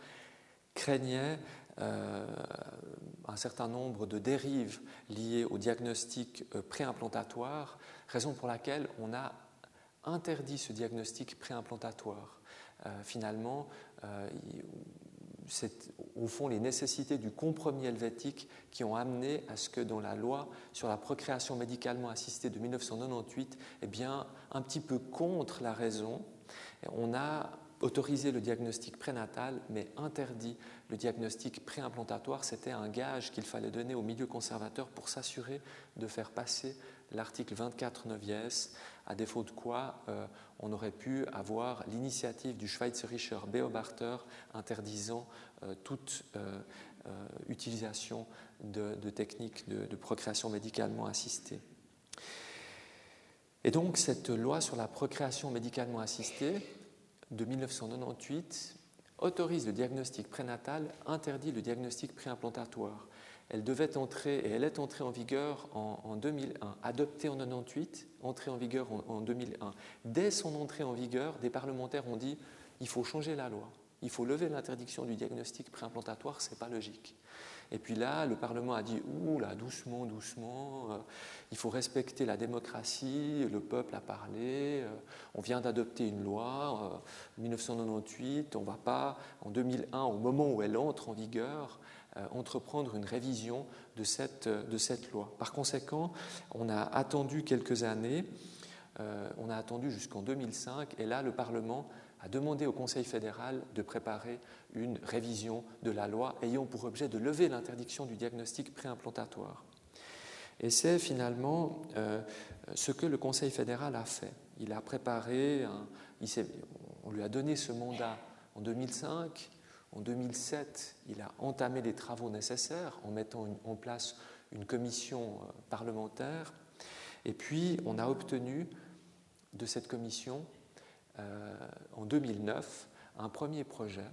craignaient euh, un certain nombre de dérives liées au diagnostic euh, préimplantatoire, raison pour laquelle on a interdit ce diagnostic préimplantatoire. finalement, c'est au fond les nécessités du compromis helvétique qui ont amené à ce que dans la loi sur la procréation médicalement assistée de 1998, eh bien, un petit peu contre la raison, on a autorisé le diagnostic prénatal, mais interdit le diagnostic préimplantatoire. C'était un gage qu'il fallait donner au milieu conservateur pour s'assurer de faire passer l'article 24 neuvies, à défaut de quoi euh, on aurait pu avoir l'initiative du Schweizerischer Beobachter interdisant euh, toute euh, utilisation de, techniques de, procréation médicalement assistée. Et donc cette loi sur la procréation médicalement assistée de 1998 autorise le diagnostic prénatal, interdit le diagnostic préimplantatoire. Elle devait entrer, et elle est entrée en vigueur en, 2001, adoptée en 98, entrée en vigueur en, 2001. Dès son entrée en vigueur, des parlementaires ont dit il faut changer la loi, il faut lever l'interdiction du diagnostic préimplantatoire, ce n'est pas logique. Et puis là, le Parlement a dit Ouh là, doucement, doucement, euh, il faut respecter la démocratie, le peuple a parlé, euh, on vient d'adopter une loi, en 1998, on ne va pas, en 2001, au moment où elle entre en vigueur, euh, entreprendre une révision de cette, de cette loi. Par conséquent, on a attendu quelques années, euh, on a attendu jusqu'en 2005, et là, le Parlement a demandé au Conseil fédéral de préparer une révision de la loi ayant pour objet de lever l'interdiction du diagnostic préimplantatoire. Et c'est finalement euh, ce que le Conseil fédéral a fait. Il a préparé, on lui a donné ce mandat en 2005, en 2007, il a entamé les travaux nécessaires en mettant en place une commission euh, parlementaire. Et puis, on a obtenu de cette commission, en 2009, un premier projet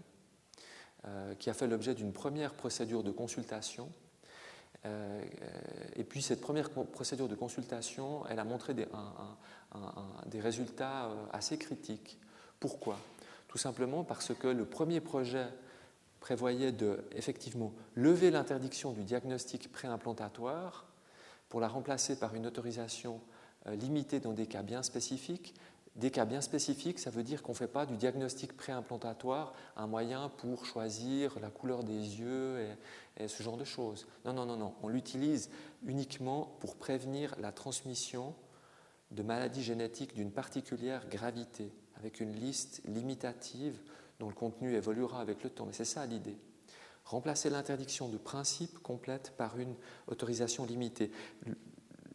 euh, qui a fait l'objet d'une première procédure de consultation. et puis, cette première procédure de consultation, elle a montré des, des résultats assez critiques. Pourquoi? Tout simplement parce que le premier projet prévoyait de effectivement lever l'interdiction du diagnostic préimplantatoire pour la remplacer par une autorisation euh, limitée dans des cas bien spécifiques. Des cas bien spécifiques, ça veut dire qu'on ne fait pas du diagnostic préimplantatoire un moyen pour choisir la couleur des yeux et, et ce genre de choses. Non, non, non, non. On l'utilise uniquement pour prévenir la transmission de maladies génétiques d'une particulière gravité, avec une liste limitative dont le contenu évoluera avec le temps. Mais c'est ça l'idée. Remplacer l'interdiction de principe complète par une autorisation limitée.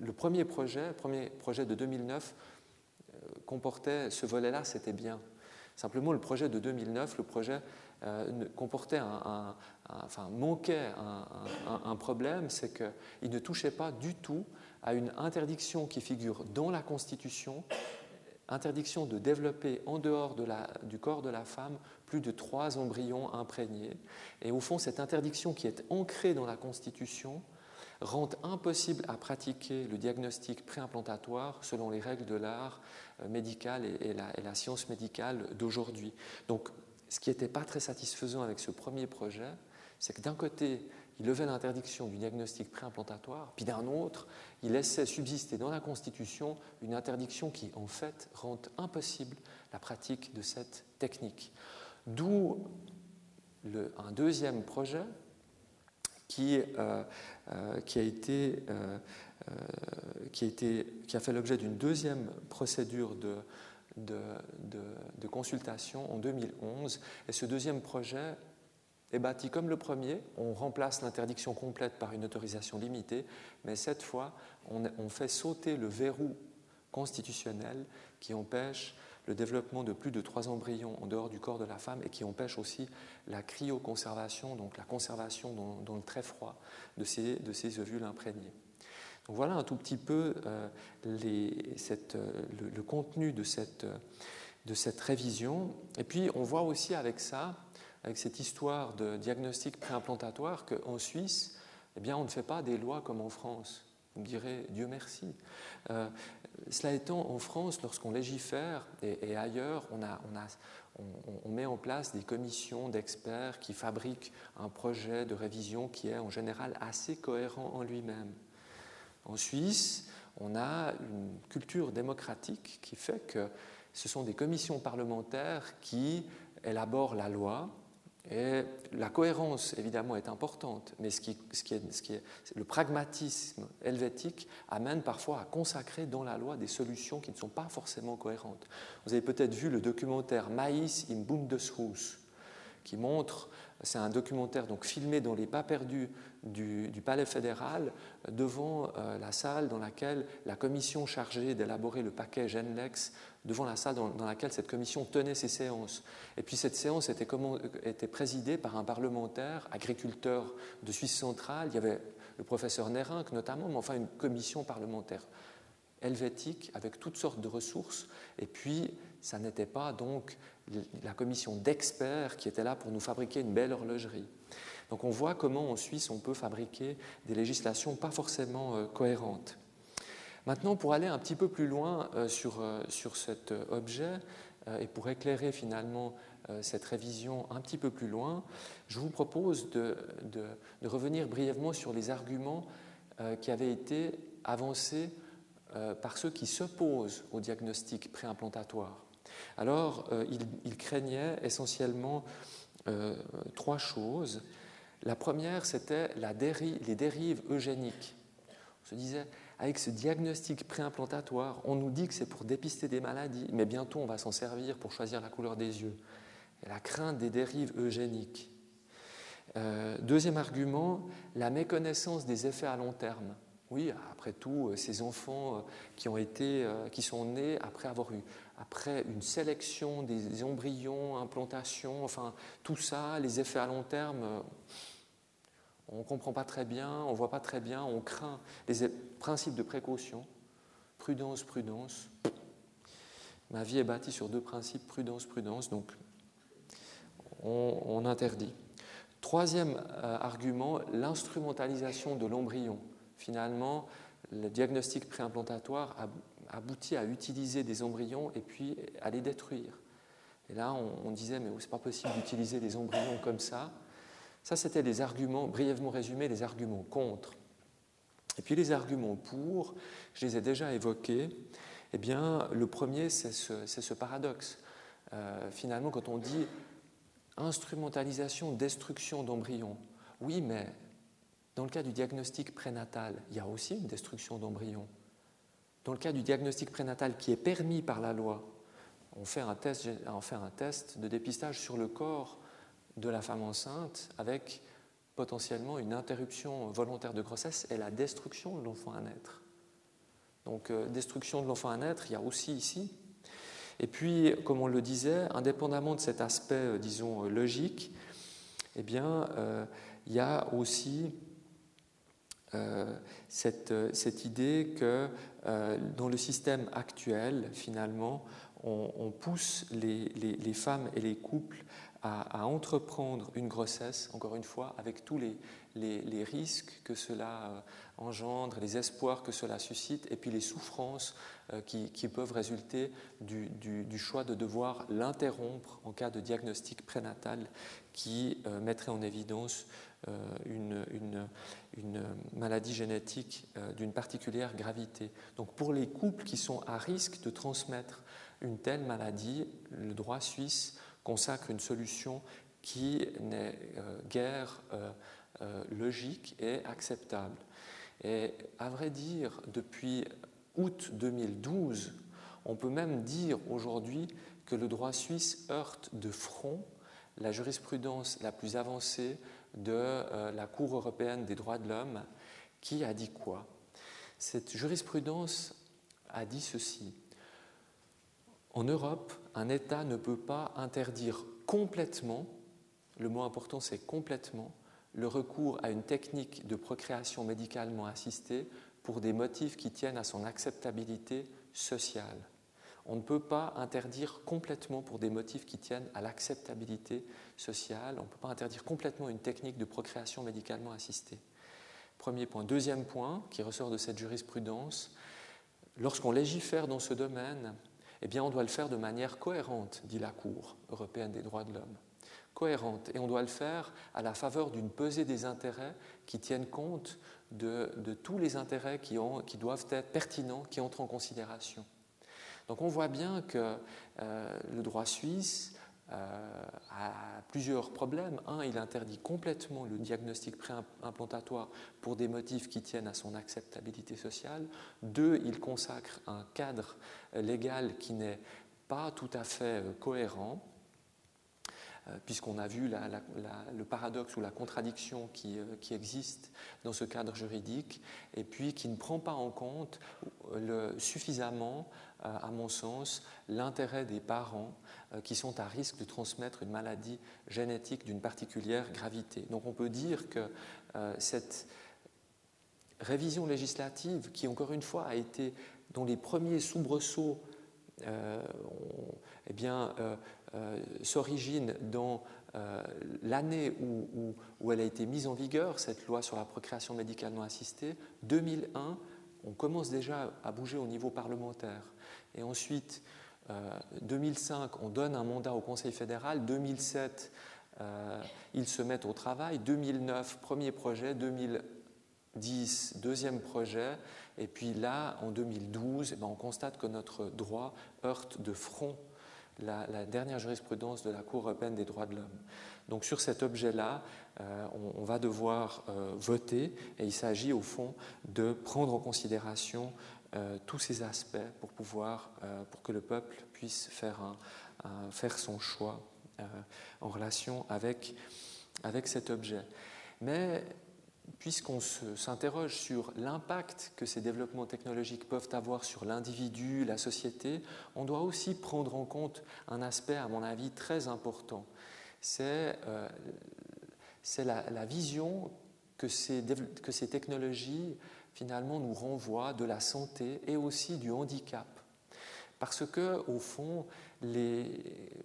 Le premier projet, premier projet de 2009, euh, comportait ce volet-là, c'était bien. Simplement, le projet de 2009, le projet euh, comportait un, enfin, manquait un, un problème, c'est qu'il ne touchait pas du tout à une interdiction qui figure dans la Constitution interdiction de développer en dehors du corps de la femme plus de trois embryons imprégnés. Et au fond, cette interdiction qui est ancrée dans la Constitution rend impossible à pratiquer le diagnostic préimplantatoire selon les règles de l'art euh, médical et, la, science médicale d'aujourd'hui. Donc, ce qui n'était pas très satisfaisant avec ce premier projet, c'est que d'un côté, il levait l'interdiction du diagnostic préimplantatoire, puis d'un autre, il laissait subsister dans la Constitution une interdiction qui, en fait, rend impossible la pratique de cette technique. D'où un deuxième projet qui, euh, euh, euh, qui, a été, qui, a fait l'objet d'une deuxième procédure de, consultation en 2011. Et ce deuxième projet est bâti comme le premier. On remplace l'interdiction complète par une autorisation limitée, mais cette fois, on fait sauter le verrou constitutionnel qui empêche le développement de plus de trois embryons en dehors du corps de la femme et qui empêche aussi la cryoconservation, donc la conservation dans, le très froid de ces, de ces ovules imprégnés. Donc voilà un tout petit peu euh, euh, le, contenu de cette, de cette révision. Et puis on voit aussi avec ça, avec cette histoire de diagnostic préimplantatoire, qu'en Suisse, eh bien, on ne fait pas des lois comme en France. Vous me direz, Dieu merci. Euh, cela étant, en France, lorsqu'on légifère et, ailleurs, on, met en place des commissions d'experts qui fabriquent un projet de révision qui est en général assez cohérent en lui-même. En Suisse, on a une culture démocratique qui fait que ce sont des commissions parlementaires qui élaborent la loi, et la cohérence, évidemment, est importante, mais ce qui, est, ce qui est, le pragmatisme helvétique amène parfois à consacrer dans la loi des solutions qui ne sont pas forcément cohérentes. Vous avez peut-être vu le documentaire Maïs im Bundeshaus, qui montre, c'est un documentaire donc filmé dans les pas perdus du, Palais fédéral, devant euh, la salle dans laquelle la commission chargée d'élaborer le paquet Genlex devant la salle dans, laquelle cette commission tenait ses séances. Et puis cette séance était, était, présidée par un parlementaire, agriculteur de Suisse centrale. Il y avait le professeur Nérinck notamment, mais enfin une commission parlementaire helvétique avec toutes sortes de ressources. Et puis, ça n'était pas donc la commission d'experts qui était là pour nous fabriquer une belle horlogerie. Donc on voit comment en Suisse on peut fabriquer des législations pas forcément euh, cohérentes. Maintenant, pour aller un petit peu plus loin euh, sur, euh, sur cet euh, objet et pour éclairer finalement cette révision un petit peu plus loin, je vous propose de, de, revenir brièvement sur les arguments qui avaient été avancés par ceux qui s'opposent au diagnostic préimplantatoire. Alors, ils, craignaient essentiellement trois choses. La première, c'était les dérives eugéniques. On se disait, avec ce diagnostic préimplantatoire, on nous dit que c'est pour dépister des maladies, mais bientôt on va s'en servir pour choisir la couleur des yeux. Et la crainte des dérives eugéniques. Euh, deuxième argument, la méconnaissance des effets à long terme. Oui, après tout, euh, ces enfants euh, qui ont été, qui sont nés après avoir eu, après une sélection des embryons, implantation, enfin tout ça, les effets à long terme, on ne comprend pas très bien, on ne voit pas très bien, on craint les principes de précaution. Prudence, prudence. Ma vie est bâtie sur deux principes, prudence, prudence, donc on, interdit. Troisième euh, argument, l'instrumentalisation de l'embryon. Finalement, le diagnostic préimplantatoire aboutit à utiliser des embryons et puis à les détruire. Et là, on, on disait, mais c'est pas possible d'utiliser des embryons comme ça. Ça, c'était les arguments, brièvement résumés, les arguments contre. Et puis les arguments pour, je les ai déjà évoqués. Eh bien, le premier, c'est ce, paradoxe. Euh, finalement, quand on dit instrumentalisation, destruction d'embryons, oui, mais dans le cas du diagnostic prénatal, il y a aussi une destruction d'embryons. Dans le cas du diagnostic prénatal qui est permis par la loi, on fait un test, on fait un test de dépistage sur le corps de la femme enceinte avec potentiellement une interruption volontaire de grossesse et la destruction de l'enfant à naître. Donc euh, destruction de l'enfant à naître, il y a aussi ici. Et puis, comme on le disait, indépendamment de cet aspect, euh, disons, euh, logique, eh bien, il y a aussi cette, cette, idée que dans le système actuel, finalement, on, pousse les, les, femmes et les couples à, entreprendre une grossesse, encore une fois, avec tous les, risques que cela euh, engendre, les espoirs que cela suscite, et puis les souffrances euh, qui, peuvent résulter du, choix de devoir l'interrompre en cas de diagnostic prénatal qui euh, mettrait en évidence une, une, maladie génétique d'une particulière gravité. Donc pour les couples qui sont à risque de transmettre une telle maladie, le droit suisse consacre une solution qui n'est euh, guère euh, euh, logique et acceptable. Et à vrai dire, depuis août 2012, on peut même dire aujourd'hui que le droit suisse heurte de front la jurisprudence la plus avancée de la Cour européenne des droits de l'homme, qui a dit quoi? Cette jurisprudence a dit ceci. En Europe, un État ne peut pas interdire complètement, le mot important c'est complètement, le recours à une technique de procréation médicalement assistée pour des motifs qui tiennent à son acceptabilité sociale. On ne peut pas interdire complètement pour des motifs qui tiennent à l'acceptabilité sociale, on ne peut pas interdire complètement une technique de procréation médicalement assistée. Premier point. Deuxième point qui ressort de cette jurisprudence, lorsqu'on légifère dans ce domaine, eh bien, on doit le faire de manière cohérente, dit la Cour européenne des droits de l'homme. Cohérente. Et on doit le faire à la faveur d'une pesée des intérêts qui tiennent compte de, tous les intérêts qui, doivent être pertinents, qui entrent en considération. Donc on voit bien que euh, le droit suisse euh, a plusieurs problèmes. Un, il interdit complètement le diagnostic préimplantatoire pour des motifs qui tiennent à son acceptabilité sociale. Deux, il consacre un cadre légal qui n'est pas tout à fait euh, cohérent euh, puisqu'on a vu le paradoxe ou la contradiction qui, existe dans ce cadre juridique, et puis qui ne prend pas en compte suffisamment à mon sens, l'intérêt des parents qui sont à risque de transmettre une maladie génétique d'une particulière gravité. Donc on peut dire que euh, cette révision législative, qui encore une fois a été, dont les premiers soubresauts eh bien, s'originent dans l'année où, elle a été mise en vigueur, cette loi sur la procréation médicalement assistée, 2001, on commence déjà à bouger au niveau parlementaire. Et ensuite, 2005, euh, on donne un mandat au Conseil fédéral. 2007, euh, ils se mettent au travail. 2009, premier projet. 2010, deuxième projet. Et puis là, en 2012, eh ben, on constate que notre droit heurte de front la, dernière jurisprudence de la Cour européenne des droits de l'homme. Donc sur cet objet-là, euh, on, va devoir voter et il s'agit au fond de prendre en considération euh, tous ces aspects pour pouvoir, euh, pour que le peuple puisse faire, un, faire son choix euh, en relation avec, avec cet objet. Mais puisqu'on s'interroge sur l'impact que ces développements technologiques peuvent avoir sur l'individu, la société, on doit aussi prendre en compte un aspect, à mon avis, très important. C'est la, la, vision que ces, que ces technologies finalement nous renvoie de la santé et aussi du handicap. Parce que, au fond,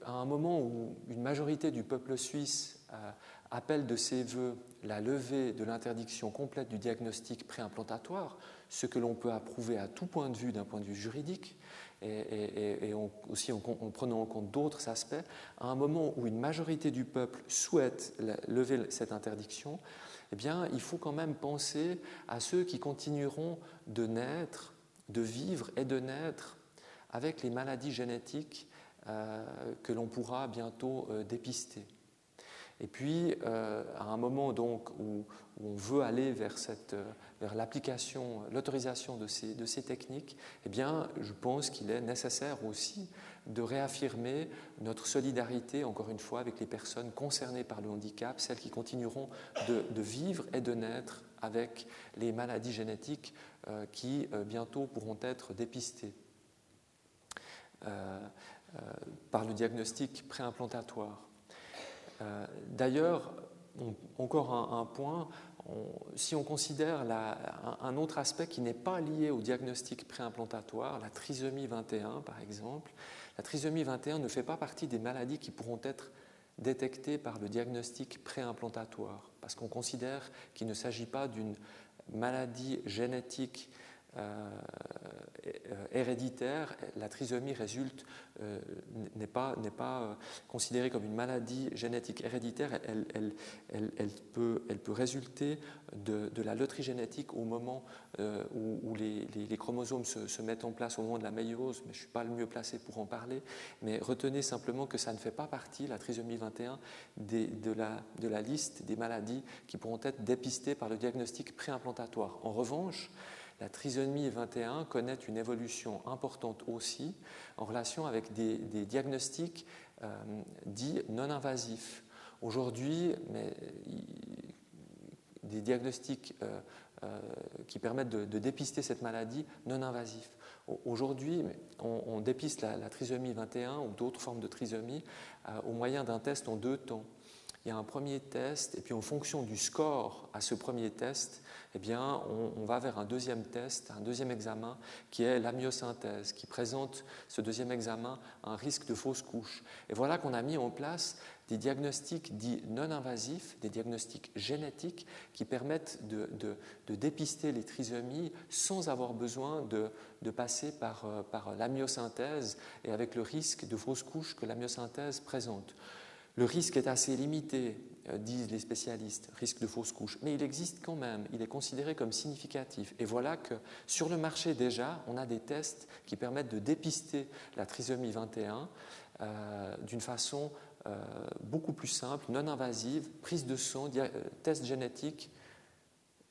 à un moment où une majorité du peuple suisse euh, appelle de ses voeux la levée de l'interdiction complète du diagnostic préimplantatoire, ce que l'on peut approuver à tout point de vue d'un point de vue juridique, et, aussi en, prenant en compte d'autres aspects, à un moment où une majorité du peuple souhaite lever cette interdiction, eh bien, il faut quand même penser à ceux qui continueront de naître, de vivre et de naître avec les maladies génétiques euh, que l'on pourra bientôt euh, dépister. Et puis, euh, à un moment donc où, on veut aller vers, vers l'application, l'autorisation de ces, de ces techniques, eh bien, je pense qu'il est nécessaire aussi de réaffirmer notre solidarité, encore une fois, avec les personnes concernées par le handicap, celles qui continueront de, vivre et de naître avec les maladies génétiques euh, qui euh, bientôt pourront être dépistées euh, par le diagnostic préimplantatoire. D'ailleurs, encore un, point, si on considère un, autre aspect qui n'est pas lié au diagnostic préimplantatoire, la trisomie 21 par exemple, la trisomie 21 ne fait pas partie des maladies qui pourront être détectés par le diagnostic préimplantatoire, parce qu'on considère qu'il ne s'agit pas d'une maladie génétique euh, euh, héréditaire, la trisomie résulte, euh, n'est pas, pas considérée comme une maladie génétique héréditaire, elle, elle, peut, résulter de, de, la loterie génétique au moment où, les, chromosomes se, mettent en place au moment de la méiose, mais je ne suis pas le mieux placé pour en parler, mais retenez simplement que ça ne fait pas partie, la trisomie 21, des, de, la, de la liste des maladies qui pourront être dépistées par le diagnostic préimplantatoire. En revanche, la trisomie 21 connaît une évolution importante aussi en relation avec des, diagnostics euh, dits non invasifs. Aujourd'hui, des diagnostics euh, euh, qui permettent de, dépister cette maladie non invasifs. Aujourd'hui, on, dépiste la, trisomie 21 ou d'autres formes de trisomie euh, au moyen d'un test en deux temps. Il y a un premier test, et puis en fonction du score à ce premier test, eh bien, on, va vers un deuxième test, un deuxième examen, qui est la myosynthèse, qui présente ce deuxième examen un risque de fausse couche. Et voilà qu'on a mis en place des diagnostics dits non invasifs, des diagnostics génétiques qui permettent de, dépister les trisomies sans avoir besoin de, passer par, euh, par et avec le risque de fausse couche que la myosynthèse présente. Le risque est assez limité, euh, disent les spécialistes, risque de fausse couche, mais il existe quand même, il est considéré comme significatif. Et voilà que sur le marché déjà, on a des tests qui permettent de dépister la trisomie 21 euh, d'une façon euh, beaucoup plus simple, non invasive, prise de sang, test génétique,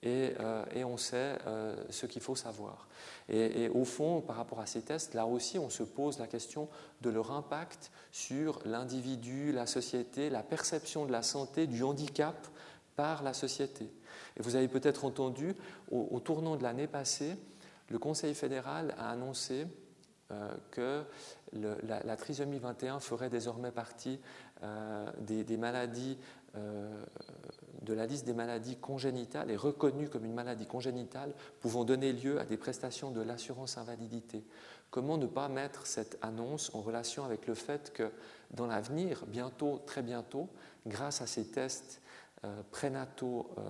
et, euh, et, on sait euh, ce qu'il faut savoir. Et, au fond, par rapport à ces tests, là aussi, on se pose la question de leur impact sur l'individu, la société, la perception de la santé, du handicap par la société. Et vous avez peut-être entendu, au, tournant de l'année passée, le Conseil fédéral a annoncé euh, que la, la, trisomie 21 ferait désormais partie des, maladies de la liste des maladies congénitales et reconnue comme une maladie congénitale pouvant donner lieu à des prestations de l'assurance invalidité. Comment ne pas mettre cette annonce en relation avec le fait que dans l'avenir, bientôt, très bientôt, grâce à ces tests euh, prénataux euh,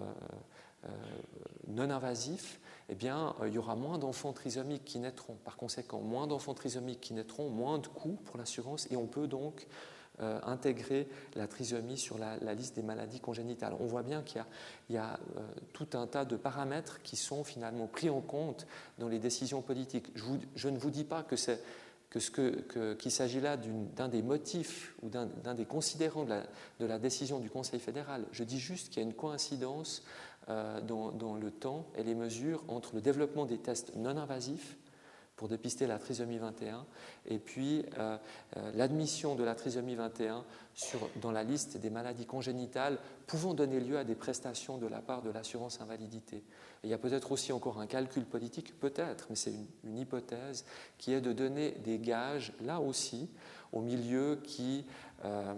euh, non invasifs, eh bien, il y aura moins d'enfants trisomiques qui naîtront. Par conséquent, moins d'enfants trisomiques qui naîtront, moins de coûts pour l'assurance, et on peut donc euh, intégrer la trisomie sur la, liste des maladies congénitales. On voit bien qu'il y a, euh, tout un tas de paramètres qui sont finalement pris en compte dans les décisions politiques. Je, ne vous dis pas que ce qu'il s'agit là d'un des motifs ou d'un, des considérants de la, décision du Conseil fédéral. Je dis juste qu'il y a une coïncidence euh, dans, le temps et les mesures entre le développement des tests non invasifs pour dépister la trisomie 21, et puis euh, euh, l'admission de la trisomie 21 sur, dans la liste des maladies congénitales pouvant donner lieu à des prestations de la part de l'assurance invalidité. Il y a peut-être aussi encore un calcul politique, peut-être, mais c'est une, hypothèse, qui est de donner des gages, là aussi, aux milieux qui... Euh,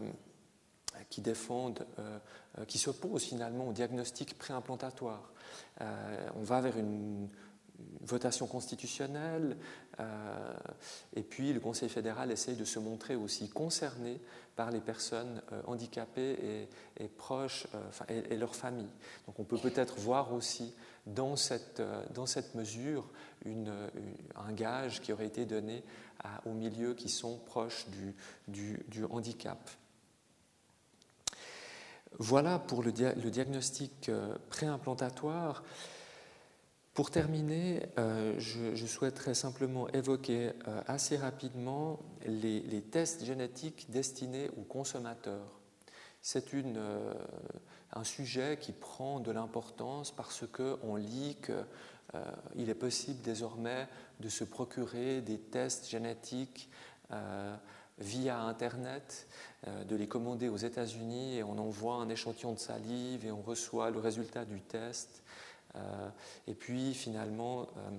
qui défendent, euh, qui s'opposent finalement au diagnostic préimplantatoire. On va vers une, votation constitutionnelle, euh, et puis le Conseil fédéral essaye de se montrer aussi concerné par les personnes euh, handicapées et, proches, euh, et, leurs familles. Donc on peut peut-être voir aussi dans cette, dans cette mesure un gage qui aurait été donné aux milieux qui sont proches du, handicap. Voilà pour le, dia le diagnostic préimplantatoire. Pour terminer, euh, je, souhaiterais simplement évoquer euh, assez rapidement les, tests génétiques destinés aux consommateurs. C'est euh, un sujet qui prend de l'importance parce qu'on lit qu'il est possible désormais de se procurer des tests génétiques via Internet, de les commander aux États-Unis et on envoie un échantillon de salive et on reçoit le résultat du test. Euh, et puis finalement, euh,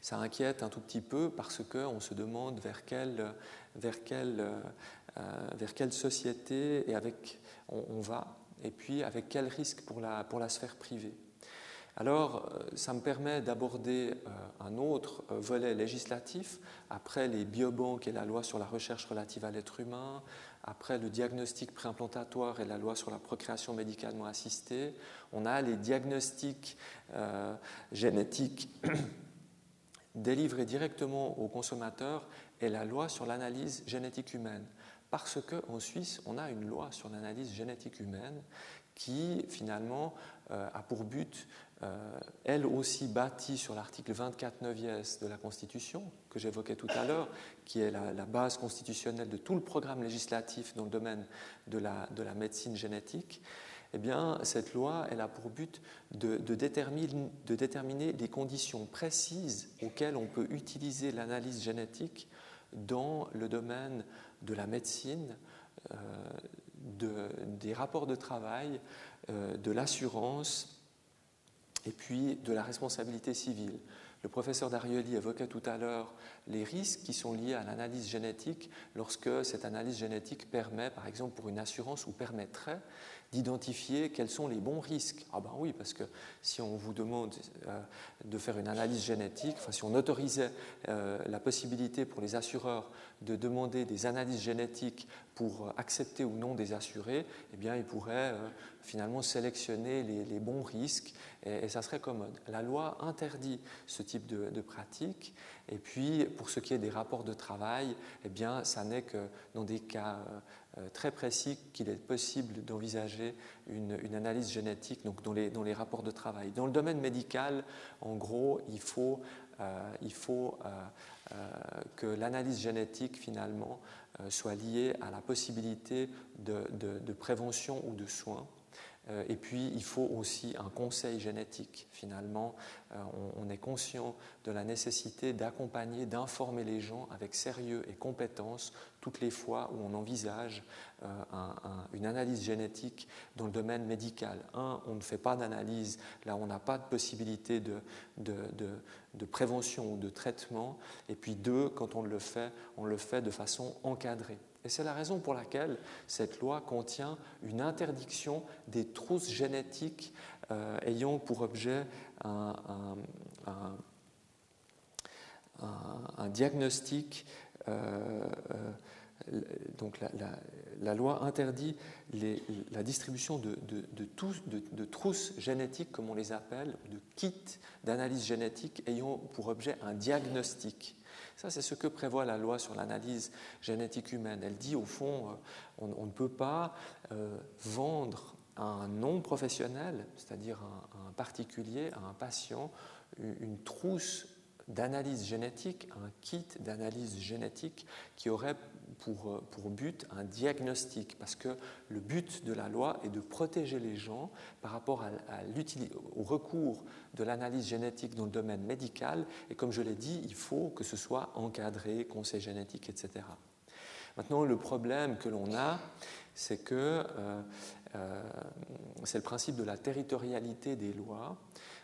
ça inquiète un tout petit peu parce qu'on se demande vers quelle, vers quelle, euh, vers quelle société et avec on, va, et puis avec quel risque pour la, pour la sphère privée. Alors, ça me permet d'aborder un autre volet législatif, après les biobanques et la loi sur la recherche relative à l'être humain, après le diagnostic préimplantatoire et la loi sur la procréation médicalement assistée, on a les diagnostics génétiques délivrés directement aux consommateurs et la loi sur l'analyse génétique humaine. Parce qu'en Suisse, on a une loi sur l'analyse génétique humaine qui, finalement, euh, a pour but, euh, elle aussi bâtie sur l'article 24 neuvies de la Constitution, que j'évoquais tout à l'heure, qui est la, base constitutionnelle de tout le programme législatif dans le domaine de la, de la médecine génétique, eh bien, cette loi, elle a pour but de, déterminer, de, déterminer, les conditions précises auxquelles on peut utiliser l'analyse génétique dans le domaine de la médecine, euh, des rapports de travail, euh, de l'assurance et puis de la responsabilité civile. Le professeur Darioli évoquait tout à l'heure les risques qui sont liés à l'analyse génétique lorsque cette analyse génétique permet, par exemple pour une assurance, ou permettrait d'identifier quels sont les bons risques. Ah ben oui, parce que si on vous demande euh, de faire une analyse génétique, enfin, si on autorisait euh, la possibilité pour les assureurs de demander des analyses génétiques pour accepter ou non des assurés, eh bien, ils pourraient euh, finalement sélectionner les, bons risques et, ça serait commode. La loi interdit ce type de, de pratique et puis, pour ce qui est des rapports de travail, eh bien, ça n'est que dans des cas euh, très précis qu'il est possible d'envisager une, analyse génétique dans, les, rapports de travail. Dans le domaine médical, en gros, il faut, euh, euh, que l'analyse génétique, finalement, soit liée à la possibilité de, de prévention ou de soins. Euh, et puis, il faut aussi un conseil génétique. Finalement, euh, on, est conscient de la nécessité d'accompagner, d'informer les gens avec sérieux et compétence toutes les fois où on envisage euh, une analyse génétique dans le domaine médical. Un, on ne fait pas d'analyse, là on n'a pas de possibilité de, de, de, prévention ou de traitement. Et puis deux, quand on le fait, on le fait de façon encadrée. Et c'est la raison pour laquelle cette loi contient une interdiction des trousses génétiques euh, ayant pour objet un, diagnostic. Euh, euh, donc la, loi interdit la distribution de, de, trousses génétiques, comme on les appelle, de kits d'analyse génétique ayant pour objet un diagnostic. Ça, c'est ce que prévoit la loi sur l'analyse génétique humaine. Elle dit, au fond, euh, on, ne peut pas euh, vendre à un non-professionnel, c'est-à-dire un, un, particulier, à un patient, une trousse d'analyse génétique, un kit d'analyse génétique qui aurait pour, euh, pour, but un diagnostic, parce que le but de la loi est de protéger les gens par rapport au recours de l'analyse génétique dans le domaine médical, et comme je l'ai dit, il faut que ce soit encadré, conseil génétique, etc. Maintenant, le problème que l'on a, c'est que euh, euh, c'est le principe de la territorialité des lois.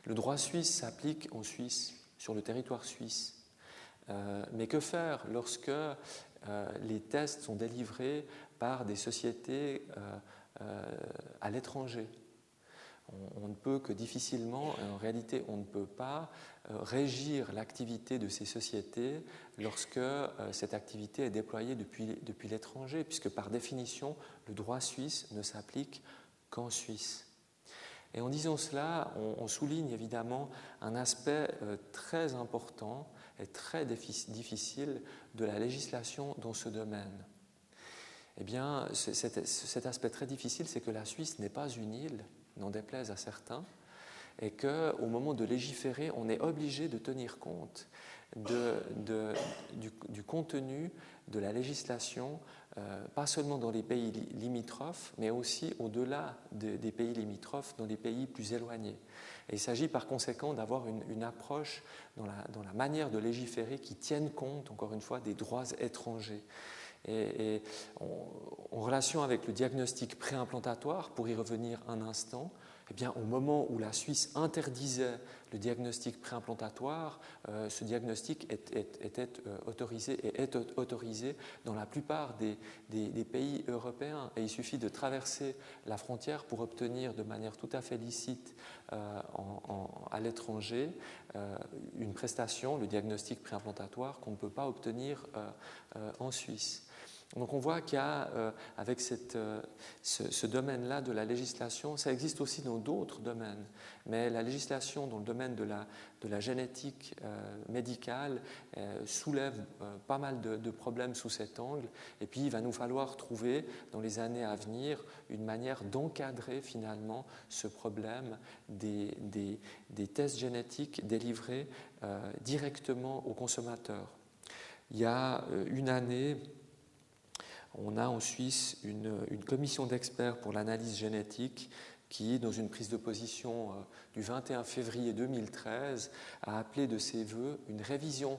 Le droit suisse s'applique en Suisse sur le territoire suisse. Mais que faire lorsque les tests sont délivrés par des sociétés euh, à l'étranger on, ne peut que difficilement, en réalité on ne peut pas régir l'activité de ces sociétés lorsque cette activité est déployée depuis, depuis l'étranger, puisque par définition le droit suisse ne s'applique qu'en Suisse. Et en disant cela, on, souligne évidemment un aspect euh, très important et très difficile de la législation dans ce domaine. Eh bien, cet, aspect très difficile, c'est que la Suisse n'est pas une île, n'en déplaise à certains, et qu'au moment de légiférer, on est obligé de tenir compte du, contenu de la législation euh, pas seulement dans les pays limitrophes, mais aussi au-delà des pays limitrophes, dans les pays plus éloignés. Et il s'agit par conséquent d'avoir une, approche dans la, manière de légiférer qui tienne compte, encore une fois, des droits étrangers. Et, en relation avec le diagnostic préimplantatoire, pour y revenir un instant, eh bien, au moment où la Suisse interdisait le diagnostic préimplantatoire, euh, ce diagnostic était euh, autorisé et est autorisé dans la plupart des, pays européens. Et il suffit de traverser la frontière pour obtenir de manière tout à fait licite euh, à l'étranger une prestation, le diagnostic préimplantatoire, qu'on ne peut pas obtenir en Suisse. Donc on voit qu'il y a, euh, avec euh, ce, domaine-là de la législation, ça existe aussi dans d'autres domaines, mais la législation dans le domaine de la, génétique euh, médicale soulève pas mal de, problèmes sous cet angle, et puis il va nous falloir trouver dans les années à venir une manière d'encadrer finalement ce problème des, des, des tests génétiques délivrés directement aux consommateurs. Il y a une année, on a en Suisse une, commission d'experts pour l'analyse génétique qui, dans une prise de position euh, du 21 février 2013, a appelé de ses voeux une révision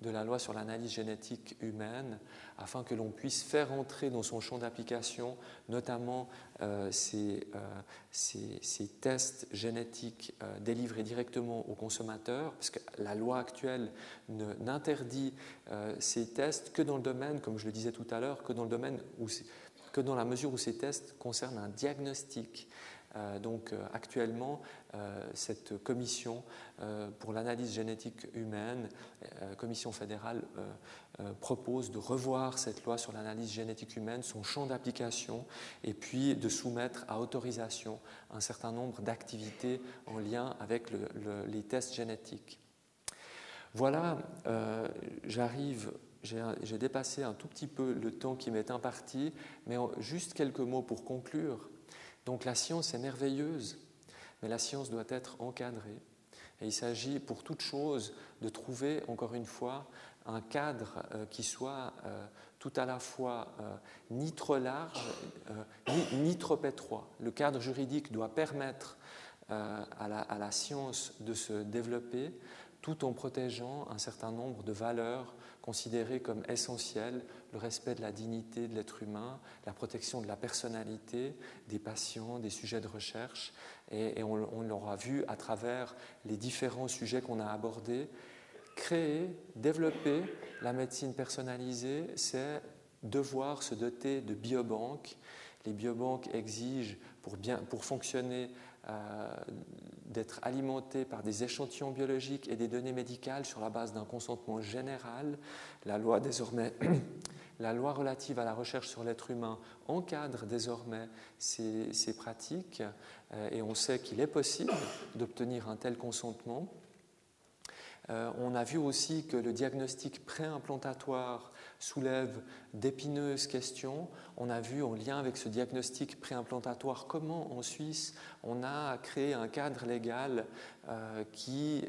de la loi sur l'analyse génétique humaine afin que l'on puisse faire entrer dans son champ d'application notamment euh, ces, euh, tests génétiques euh, délivrés directement aux consommateurs, parce que la loi actuelle n'interdit ces tests que dans le domaine, comme je le disais tout à l'heure, que dans que dans la mesure où ces tests concernent un diagnostic. Donc actuellement, cette commission pour l'analyse génétique humaine, commission fédérale, euh, propose de revoir cette loi sur l'analyse génétique humaine, son champ d'application, et puis de soumettre à autorisation un certain nombre d'activités en lien avec les tests génétiques. Voilà, euh, j'arrive, j'ai dépassé un tout petit peu le temps qui m'est imparti, mais juste quelques mots pour conclure. Donc la science est merveilleuse, mais la science doit être encadrée. Et il s'agit pour toute chose de trouver, encore une fois, un cadre euh, qui soit euh, tout à la fois euh, ni trop large ni, trop étroit. Le cadre juridique doit permettre à la, science de se développer tout en protégeant un certain nombre de valeurs considérées comme essentielles, le respect de la dignité de l'être humain, la protection de la personnalité des patients, des sujets de recherche, et, on, l'aura vu à travers les différents sujets qu'on a abordés, créer, développer la médecine personnalisée, c'est devoir se doter de biobanques. Les biobanques exigent, pour, bien, pour fonctionner, euh, d'être alimentées par des échantillons biologiques et des données médicales sur la base d'un consentement général. La loi désormais La loi relative à la recherche sur l'être humain encadre désormais ces, pratiques euh, et on sait qu'il est possible d'obtenir un tel consentement. Euh, on a vu aussi que le diagnostic préimplantatoire soulève d'épineuses questions. On a vu en lien avec ce diagnostic préimplantatoire comment en Suisse on a créé un cadre légal euh, qui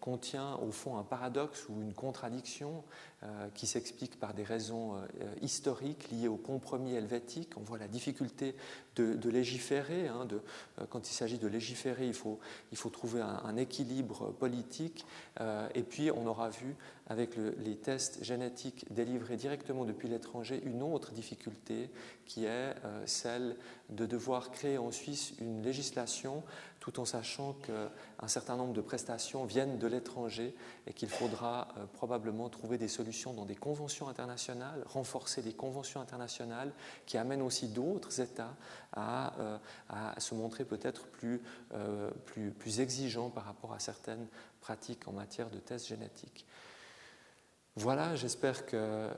contient au fond un paradoxe ou une contradiction euh, qui s'explique par des raisons historiques liées au compromis helvétique. On voit la difficulté de, légiférer. Hein, quand il s'agit de légiférer, il faut, trouver un équilibre politique. et puis on aura vu avec les tests génétiques délivrés directement depuis l'étranger une autre difficulté qui est euh, celle de devoir créer en Suisse une législation tout en sachant qu'un certain nombre de prestations viennent de l'étranger et qu'il faudra euh, probablement trouver des solutions dans des conventions internationales, renforcer des conventions internationales qui amènent aussi d'autres États à, euh, se montrer peut-être plus, plus, plus exigeants par rapport à certaines pratiques en matière de tests génétiques. Voilà, j'espère que euh,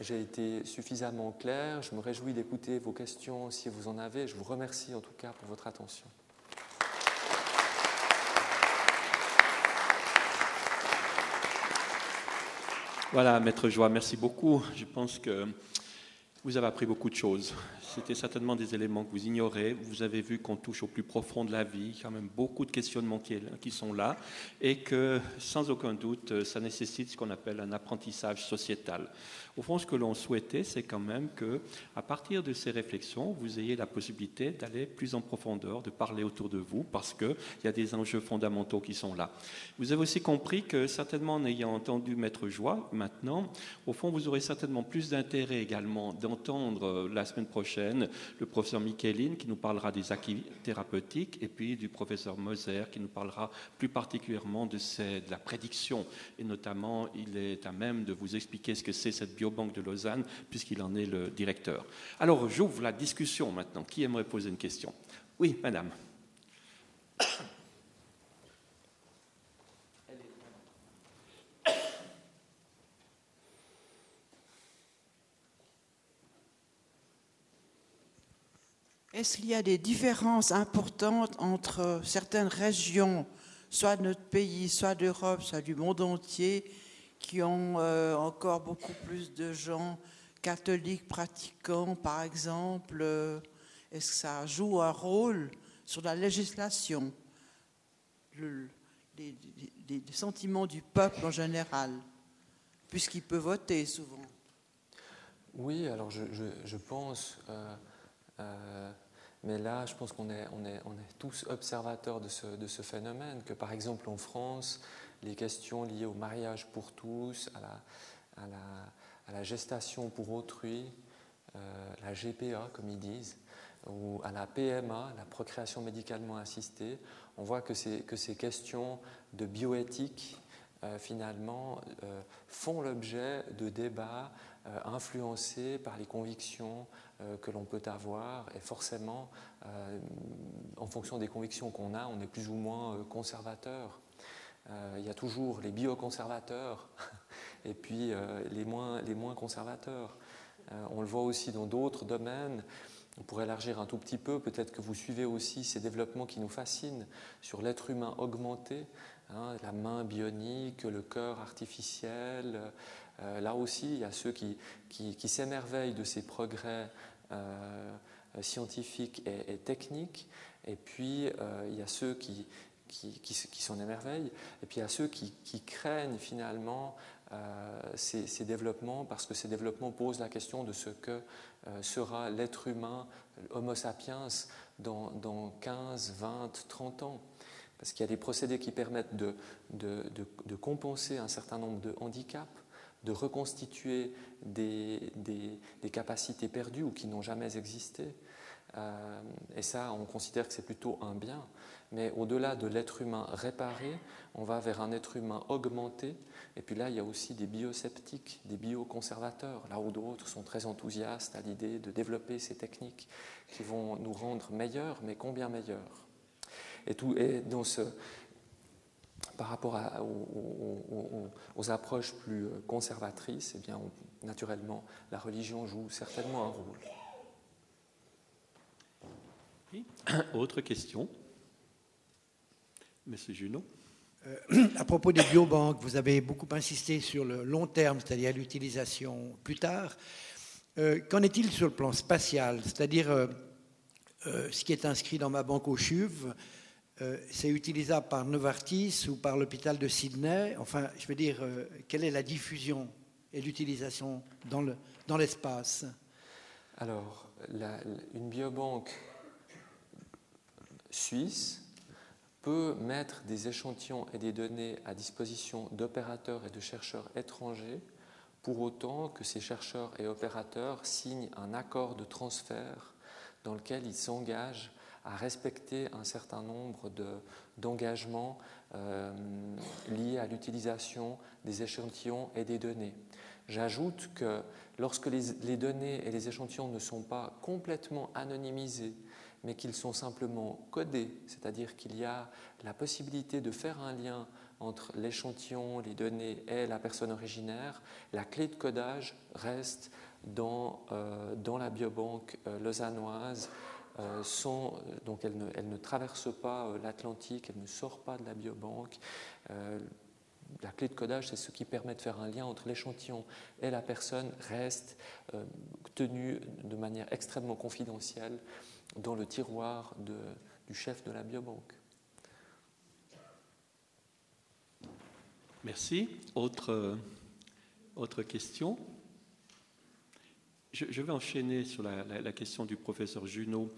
j'ai été suffisamment clair. Je me réjouis d'écouter vos questions si vous en avez. Je vous remercie en tout cas pour votre attention. Voilà, Maître Joie, merci beaucoup. Je pense que vous avez appris beaucoup de choses. C'était certainement des éléments que vous ignorez. Vous avez vu qu'on touche au plus profond de la vie, quand même beaucoup de questionnements qui, qui sont là, et que sans aucun doute, ça nécessite ce qu'on appelle un apprentissage sociétal. Au fond, ce que l'on souhaitait, c'est quand même que, à partir de ces réflexions, vous ayez la possibilité d'aller plus en profondeur, de parler autour de vous, parce qu'il y a des enjeux fondamentaux qui sont là. Vous avez aussi compris que, certainement, en ayant entendu Maître Joie, maintenant, au fond, vous aurez certainement plus d'intérêt également dans entendre la semaine prochaine le professeur Michelin qui nous parlera des acquis thérapeutiques et puis du professeur Moser qui nous parlera plus particulièrement de, la prédiction. Et notamment, il est à même de vous expliquer ce que c'est cette biobanque de Lausanne puisqu'il en est le directeur. Alors, j'ouvre la discussion maintenant. Qui aimerait poser une question? Oui, madame. Est-ce qu'il y a des différences importantes entre certaines régions, soit de notre pays, soit d'Europe, soit du monde entier, qui ont euh, encore beaucoup plus de gens catholiques pratiquants, par exemple euh, Est-ce que ça joue un rôle sur la législation, les, sentiments du peuple en général, puisqu'il peut voter souvent. Oui, alors je, pense... Euh, mais là, je pense qu'on est, tous observateurs de ce, phénomène, que par exemple en France, les questions liées au mariage pour tous, à la, gestation pour autrui, euh, la GPA comme ils disent, ou à la PMA, la procréation médicalement assistée, on voit que ces, que ces questions de bioéthique, euh, finalement, euh, font l'objet de débats influencés par les convictions que l'on peut avoir et forcément, euh, en fonction des convictions qu'on a, on est plus ou moins euh, conservateur. il y a toujours les bioconservateurs et puis les, moins, les moins conservateurs. on le voit aussi dans d'autres domaines. Pourrait élargir un tout petit peu, peut-être que vous suivez aussi ces développements qui nous fascinent sur l'être humain augmenté, hein, la main bionique, le cœur artificiel, euh, là aussi, il y a ceux qui, s'émerveillent de ces progrès euh, scientifiques et, techniques, et puis euh, il y a ceux qui, s'en émerveillent, et puis il y a ceux qui, craignent finalement ces, développements, parce que ces développements posent la question de ce que sera l'être humain, Homo sapiens, dans, dans, 15, 20, 30 ans. Parce qu'il y a des procédés qui permettent de compenser un certain nombre de handicaps, de reconstituer des, des, capacités perdues ou qui n'ont jamais existé. Euh, et ça, on considère que c'est plutôt un bien. Mais au-delà de l'être humain réparé, on va vers un être humain augmenté. Et puis là, il y a aussi des biosceptiques, des bioconservateurs, là où d'autres sont très enthousiastes à l'idée de développer ces techniques qui vont nous rendre meilleurs, mais combien meilleurs? Et, tout, et dans ce, par rapport aux, approches plus euh, conservatrices, eh bien, naturellement, la religion joue certainement un rôle. Autre question Monsieur Junot euh, à propos des biobanques, vous avez beaucoup insisté sur le long terme, c'est-à-dire l'utilisation plus tard. Euh, qu'en est-il sur le plan spatial? C'est-à-dire ce qui est inscrit dans ma banque au CHUV, euh, c'est utilisable par Novartis ou par l'hôpital de Sydney. Enfin, je veux dire, euh, quelle est la diffusion et l'utilisation dans l'espace? Alors, une biobanque suisse peut mettre des échantillons et des données à disposition d'opérateurs et de chercheurs étrangers pour autant que ces chercheurs et opérateurs signent un accord de transfert dans lequel ils s'engagent à respecter un certain nombre d'engagements euh, liés à l'utilisation des échantillons et des données. J'ajoute que lorsque les, les, données et les échantillons ne sont pas complètement anonymisés, mais qu'ils sont simplement codés, c'est-à-dire qu'il y a la possibilité de faire un lien entre l'échantillon, les données et la personne originaire, la clé de codage reste dans, euh, dans la biobanque euh, lausannoise euh, sont, euh, donc elle ne, elle traverse pas euh, l'Atlantique, elle ne sort pas de la biobanque. la clé de codage, c'est ce qui permet de faire un lien entre l'échantillon et la personne, reste tenu de manière extrêmement confidentielle dans le tiroir du chef de la biobanque. Merci. Autre, autre question? Je, vais enchaîner sur la, question du professeur Junot.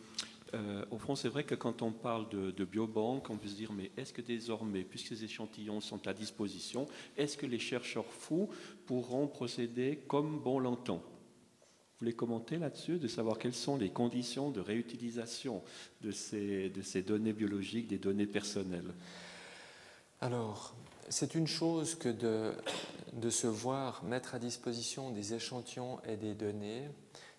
Euh, au fond, c'est vrai que quand on parle de, de biobanque, on peut se dire, mais est-ce que désormais, puisque ces échantillons sont à disposition, est-ce que les chercheurs fous pourront procéder comme bon l'entend Vous voulez commenter là-dessus, de savoir quelles sont les conditions de réutilisation de ces, de ces données biologiques, des données personnelles? Alors, c'est une chose que de, se voir mettre à disposition des échantillons et des données.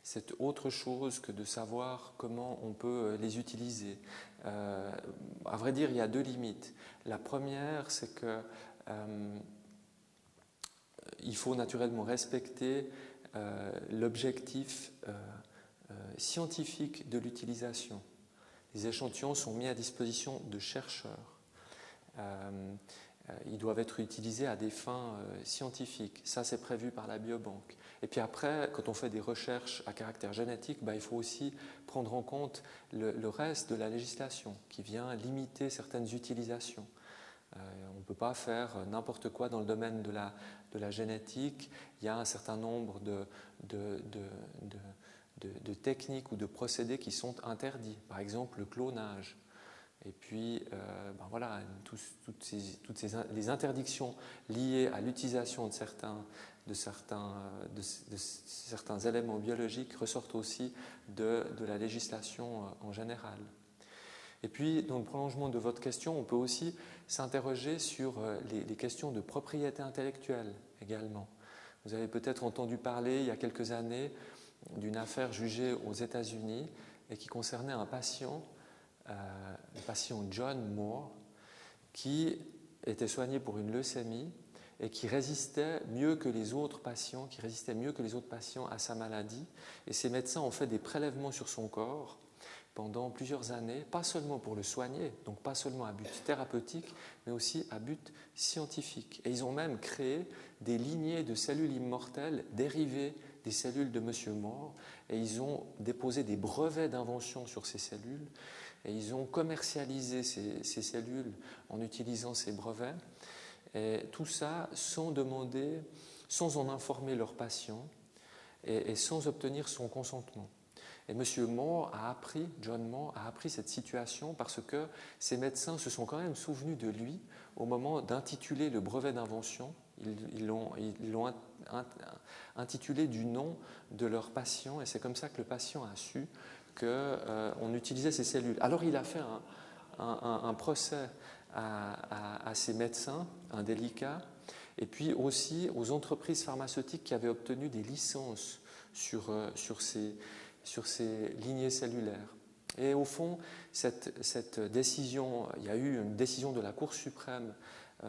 C'est autre chose que de savoir comment on peut les utiliser. Euh, à vrai dire, il y a deux limites. La première, c'est que euh, il faut naturellement respecter euh, l'objectif euh, euh, scientifique de l'utilisation. Les échantillons sont mis à disposition de chercheurs. Ils doivent être utilisés à des fins scientifiques. Ça, c'est prévu par la biobanque. Et puis après, quand on fait des recherches à caractère génétique, bah, il faut aussi prendre en compte le, reste de la législation qui vient limiter certaines utilisations. on ne peut pas faire n'importe quoi dans le domaine de la, de la génétique, il y a un certain nombre de, de, de, techniques ou de procédés qui sont interdits. Par exemple, le clonage. Et puis, euh, ben voilà, toutes, ces, toutes ces, les interdictions liées à l'utilisation de certains, de, certains, de, certains éléments biologiques ressortent aussi de, la législation euh, en général. Et puis, dans le prolongement de votre question, on peut aussi s'interroger sur euh, les, questions de propriété intellectuelle également. Vous avez peut-être entendu parler il y a quelques années d'une affaire jugée aux États-Unis et qui concernait un patient, euh, le patient John Moore, qui était soigné pour une leucémie et qui résistait mieux que les autres patients, qui résistait mieux que les autres patients à sa maladie. Et ces médecins ont fait des prélèvements sur son corps pendant plusieurs années, pas seulement pour le soigner, donc pas seulement à but thérapeutique, mais aussi à but scientifique. Et ils ont même créé des lignées de cellules immortelles dérivées des cellules de M. Moore, et ils ont déposé des brevets d'invention sur ces cellules, et ils ont commercialisé ces, cellules en utilisant ces brevets, et tout ça sans demander, sans en informer leurs patients, et sans obtenir son consentement. Et M. Moore a appris, John Moore a appris cette situation parce que ses médecins se sont quand même souvenus de lui au moment d'intituler le brevet d'invention. Ils l'ont intitulé du nom de leur patient et c'est comme ça que le patient a su qu'on euh, utilisait ces cellules. Alors il a fait un, procès à, ses médecins, indélicats, et puis aussi aux entreprises pharmaceutiques qui avaient obtenu des licences sur, euh, sur ces sur ces lignées cellulaires. Et au fond, cette, décision, il y a eu une décision de la Cour suprême euh,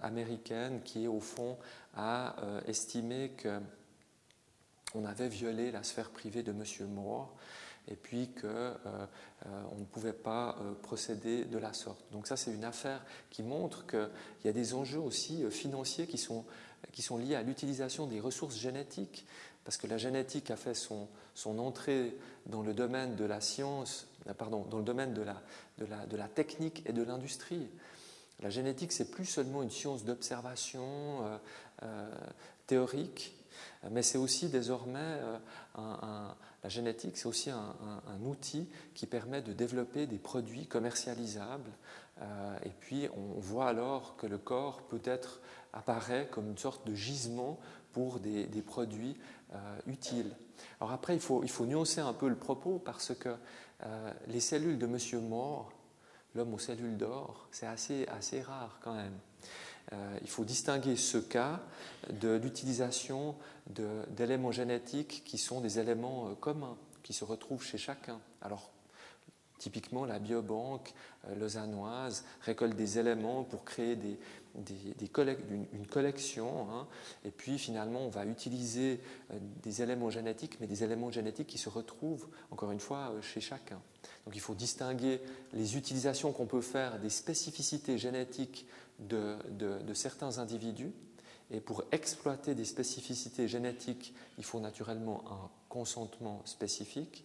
américaine qui, au fond, a estimé qu'on avait violé la sphère privée de M. Moore et puis qu'on ne pouvait pas procéder de la sorte. Donc ça, c'est une affaire qui montre qu'il y a des enjeux aussi financiers qui sont, qui sont liés à l'utilisation des ressources génétiques parce que la génétique a fait son, son entrée dans le domaine de la science, euh, pardon, dans le domaine de la, de la, de la technique et de l'industrie. La génétique, c'est plus seulement une science d'observation euh, euh, théorique, mais c'est aussi désormais un, la génétique, c'est aussi un, outil qui permet de développer des produits commercialisables. et puis, on voit alors que le corps peut-être apparaît comme une sorte de gisement pour des, produits euh, utile. Alors après, il faut, nuancer un peu le propos parce que euh, les cellules de M. Moore, l'homme aux cellules d'or, c'est assez, assez rare quand même. Euh, il faut distinguer ce cas de l'utilisation d'éléments génétiques qui sont des éléments communs, qui se retrouvent chez chacun. Alors, typiquement, la biobanque lausannoise récolte des éléments pour créer une, collection, hein. et puis finalement on va utiliser euh, des éléments génétiques, mais des éléments génétiques qui se retrouvent, encore une fois, euh, chez chacun. Donc il faut distinguer les utilisations qu'on peut faire des spécificités génétiques de, certains individus, et pour exploiter des spécificités génétiques, il faut naturellement un consentement spécifique,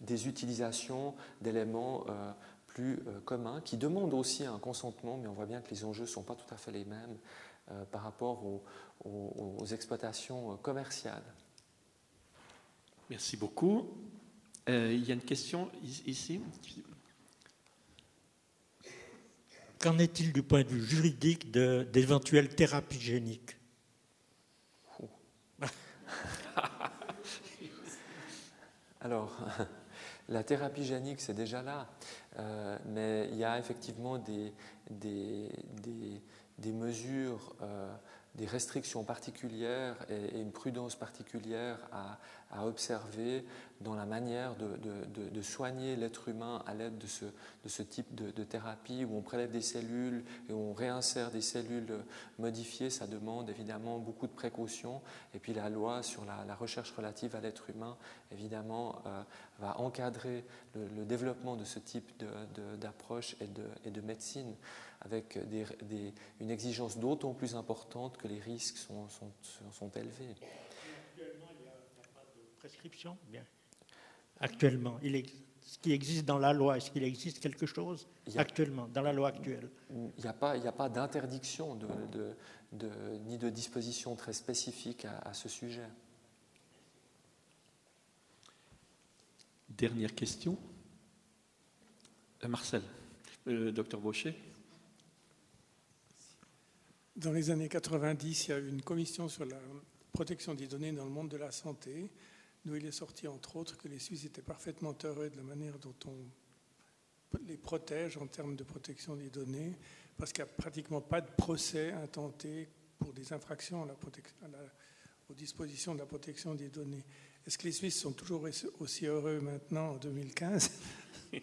des utilisations d'éléments euh, plus euh, commun, qui demande aussi un consentement, mais on voit bien que les enjeux ne sont pas tout à fait les mêmes euh, par rapport aux, exploitations commerciales. Merci beaucoup. il y a une question ici? Qu'en est-il du point de vue juridique d'éventuelles thérapies géniques Alors, la thérapie génique, c'est déjà là, euh, mais il y a effectivement des, mesures euh, des restrictions particulières et, une prudence particulière à, observer dans la manière de, soigner l'être humain à l'aide de ce, type de, thérapie où on prélève des cellules et on réinsère des cellules modifiées. Ça demande évidemment beaucoup de précautions. Et puis la loi sur la, recherche relative à l'être humain, évidemment, euh, va encadrer le, développement de ce type d'approche et, de, médecine avec une exigence d'autant plus importante que les risques sont, élevés. Actuellement, il n'y a, pas de prescription. Actuellement, il ce qui existe dans la loi, est-ce qu'il existe quelque chose actuellement, dans la loi actuelle? Il n'y a pas, pas d'interdiction de, de, ni de disposition très spécifique à, ce sujet. Dernière question. Euh, Marcel, le euh, docteur Baucher. Dans les années 90, il y a eu une commission sur la protection des données dans le monde de la santé, d'où il est sorti entre autres que les Suisses étaient parfaitement heureux de la manière dont on les protège en termes de protection des données, parce qu'il n'y a pratiquement pas de procès intenté pour des infractions à la aux dispositions de la protection des données. Est-ce que les Suisses sont toujours aussi heureux maintenant en 2015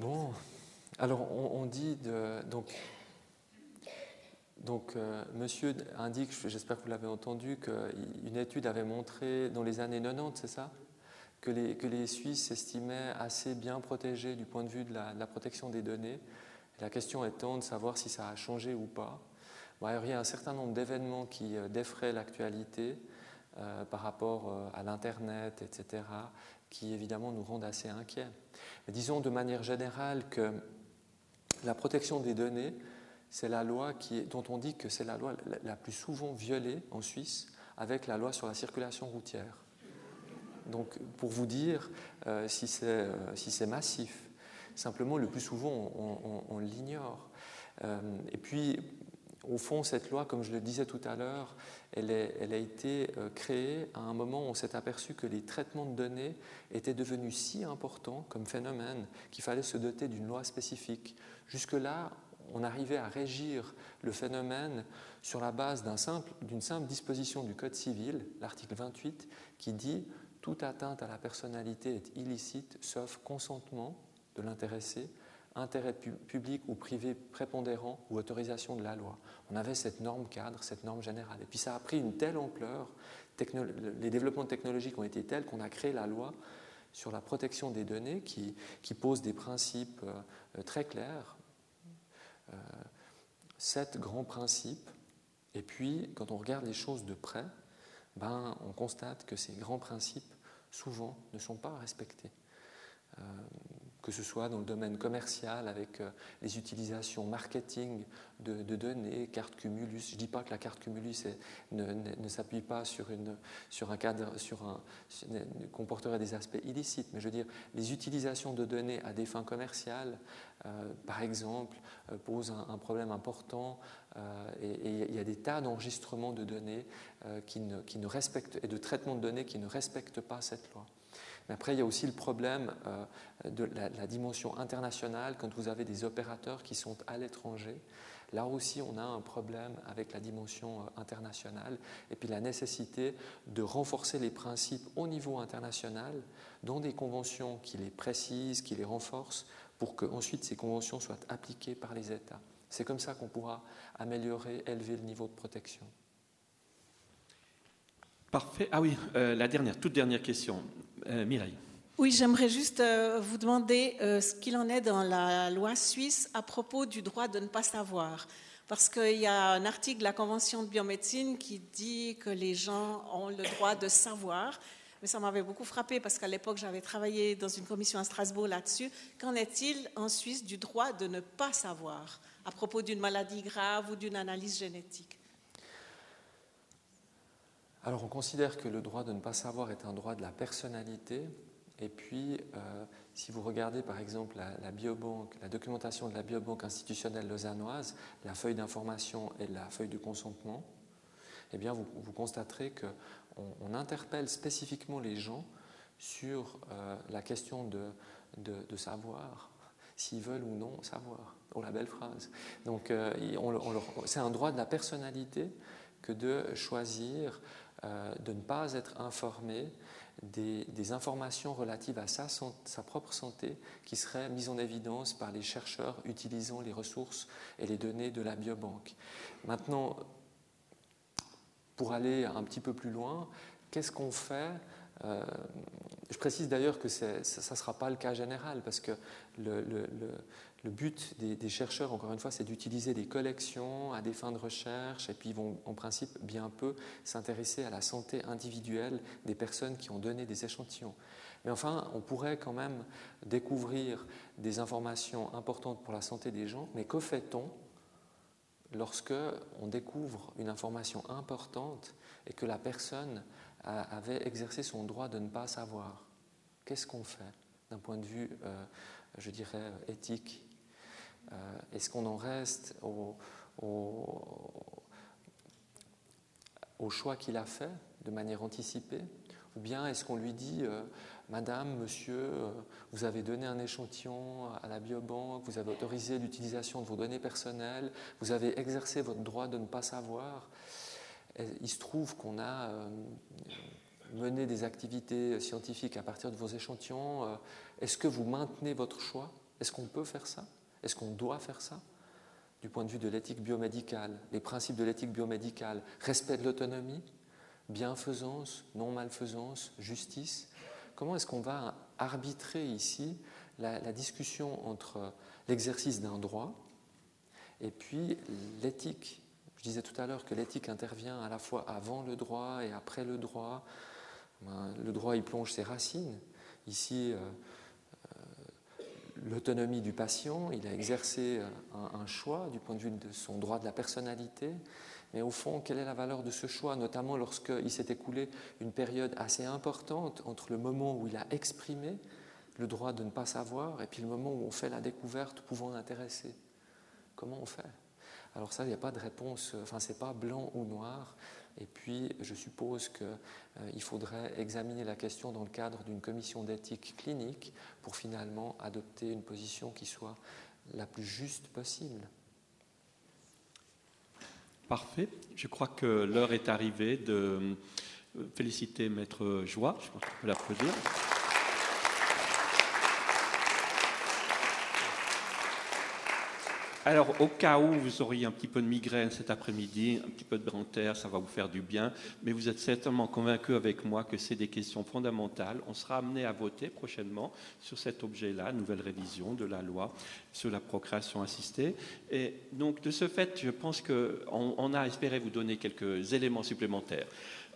Bon, alors on, dit de, donc donc, euh, monsieur indique, j'espère que vous l'avez entendu, qu'une étude avait montré dans les années 90, c'est ça? Que les, que les Suisses s'estimaient assez bien protégés du point de vue de la, protection des données. la question étant de savoir si ça a changé ou pas. il y a un certain nombre d'événements qui euh, défraient l'actualité euh, par rapport à l'Internet, etc., qui évidemment nous rendent assez inquiets. disons de manière générale que la protection des données, c'est la loi qui dont on dit que c'est la loi la, plus souvent violée en Suisse avec la loi sur la circulation routière. Donc, pour vous dire euh, euh, si c'est massif, simplement le plus souvent on, l'ignore. Euh, et puis, au fond, cette loi, comme je le disais tout à l'heure, elle, elle, a été créée à un moment où on s'est aperçu que les traitements de données étaient devenus si importants comme phénomène qu'il fallait se doter d'une loi spécifique. Jusque-là, on arrivait à régir le phénomène sur la base d'une simple, disposition du Code civil, l'article 28, qui dit toute atteinte à la personnalité est illicite sauf consentement de l'intéressé, intérêt public ou privé prépondérant ou autorisation de la loi. On avait cette norme cadre, cette norme générale. Et puis ça a pris une telle ampleur, les développements technologiques ont été tels qu'on a créé la loi sur la protection des données qui, pose des principes euh, très clairs sept grands principes. Et puis, quand on regarde les choses de près, ben, on constate que ces grands principes, souvent, ne sont pas respectés. Euh, que ce soit dans le domaine commercial avec euh, les utilisations marketing de, données, carte Cumulus. Je ne dis pas que la carte Cumulus ne, s'appuie pas sur, un cadre, sur un, comporterait des aspects illicites, mais je veux dire, les utilisations de données à des fins commerciales, euh, par exemple, euh, posent un, problème important et il y a des tas d'enregistrements de données ne, qui ne respectent, et de traitements de données qui ne respectent pas cette loi. Mais après, il y a aussi le problème euh, de la, dimension internationale quand vous avez des opérateurs qui sont à l'étranger. Là aussi, on a un problème avec la dimension euh, internationale et puis la nécessité de renforcer les principes au niveau international dans des conventions qui les précisent, qui les renforcent, pour que ensuite ces conventions soient appliquées par les États. C'est comme ça qu'on pourra améliorer, élever le niveau de protection. Parfait. Ah oui, euh, la dernière, toute dernière question. Euh, Mireille. Oui, j'aimerais juste euh, vous demander euh, ce qu'il en est dans la loi suisse à propos du droit de ne pas savoir. Parce qu'il y a un article de la Convention de biomédecine qui dit que les gens ont le droit de savoir. Mais ça m'avait beaucoup frappé parce qu'à l'époque, j'avais travaillé dans une commission à Strasbourg là-dessus. Qu'en est-il en Suisse du droit de ne pas savoir à propos d'une maladie grave ou d'une analyse génétique? Alors on considère que le droit de ne pas savoir est un droit de la personnalité. Et puis, euh, si vous regardez par exemple la, biobanque, la documentation de la biobanque institutionnelle lausannoise, la feuille d'information et la feuille de consentement, eh bien vous, constaterez on, interpelle spécifiquement les gens sur la question de, de savoir, s'ils veulent ou non savoir. Oh la belle phrase. Donc c'est un droit de la personnalité que de choisir de ne pas être informé des, informations relatives à sa, propre santé qui seraient mises en évidence par les chercheurs utilisant les ressources et les données de la biobanque. Maintenant, pour aller un petit peu plus loin, qu'est-ce qu'on fait euh, je précise d'ailleurs que ça ne sera pas le cas général, parce que le but des, chercheurs, encore une fois, c'est d'utiliser des collections à des fins de recherche, et puis ils vont en principe bien peu s'intéresser à la santé individuelle des personnes qui ont donné des échantillons. Mais enfin, on pourrait quand même découvrir des informations importantes pour la santé des gens, mais que fait-on lorsque on découvre une information importante et que la personne avait exercé son droit de ne pas savoir? Qu'est-ce qu'on fait d'un point de vue, euh, je dirais, éthique est-ce qu'on en reste au, choix qu'il a fait de manière anticipée? Ou bien est-ce qu'on lui dit, euh, Madame, Monsieur, euh, vous avez donné un échantillon à la biobanque, vous avez autorisé l'utilisation de vos données personnelles, vous avez exercé votre droit de ne pas savoir Il se trouve qu'on a mené des activités scientifiques à partir de vos échantillons. Est-ce que vous maintenez votre choix? Est-ce qu'on peut faire ça? Est-ce qu'on doit faire ça Du point de vue de l'éthique biomédicale, les principes de l'éthique biomédicale, respect de l'autonomie, bienfaisance, non-malfaisance, justice? Comment est-ce qu'on va arbitrer ici la, discussion entre l'exercice d'un droit et puis l'éthique? Je disais tout à l'heure que l'éthique intervient à la fois avant le droit et après le droit. Ben, le droit y plonge ses racines. Ici, euh, l'autonomie du patient, il a exercé un, choix du point de vue de son droit de la personnalité, mais au fond, quelle est la valeur de ce choix, notamment lorsqu'il s'est écoulé une période assez importante entre le moment où il a exprimé le droit de ne pas savoir et puis le moment où on fait la découverte pouvant l'intéresser? Comment on fait? Alors ça, il n'y a pas de réponse, enfin, c'est pas blanc ou noir, et puis, je suppose qu'il euh, faudrait examiner la question dans le cadre d'une commission d'éthique clinique pour finalement adopter une position qui soit la plus juste possible. Parfait. Je crois que l'heure est arrivée de euh, féliciter Maître Joie. Je pense qu'on peut l'applaudir. Alors, au cas où vous auriez un petit peu de migraine cet après-midi, un petit peu de air, ça va vous faire du bien, mais vous êtes certainement convaincu avec moi que c'est des questions fondamentales. On sera amené à voter prochainement sur cet objet-là, nouvelle révision de la loi sur la procréation assistée. Et donc, de ce fait, je pense qu'on on a espéré vous donner quelques éléments supplémentaires.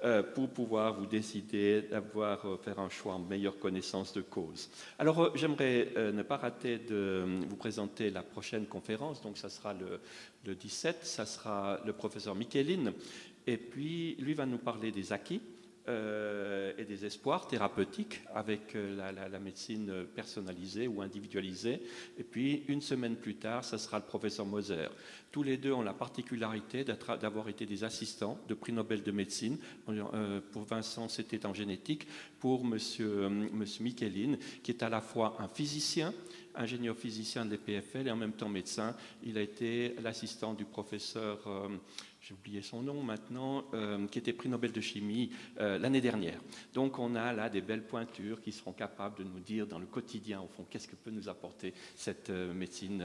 Euh, pour pouvoir vous décider d'avoir euh, faire un choix en meilleure connaissance de cause. Alors euh, j'aimerais ne pas rater de vous présenter la prochaine conférence. Donc ça sera le, le 17, ça sera le professeur Micheline, et puis lui va nous parler des acquis euh, et des espoirs thérapeutiques avec euh, la, médecine personnalisée ou individualisée. Et puis, une semaine plus tard, ça sera le professeur Moser. Tous les deux ont la particularité d'avoir été des assistants de prix Nobel de médecine. Euh, pour Vincent, c'était en génétique. Pour monsieur, Michelin, qui est à la fois un physicien, ingénieur physicien de l'EPFL et en même temps médecin. Il a été l'assistant du professeur j'ai oublié son nom maintenant, euh, qui était prix Nobel de chimie euh, l'année dernière. Donc on a là des belles pointures qui seront capables de nous dire dans le quotidien, au fond, qu'est-ce que peut nous apporter cette euh, médecine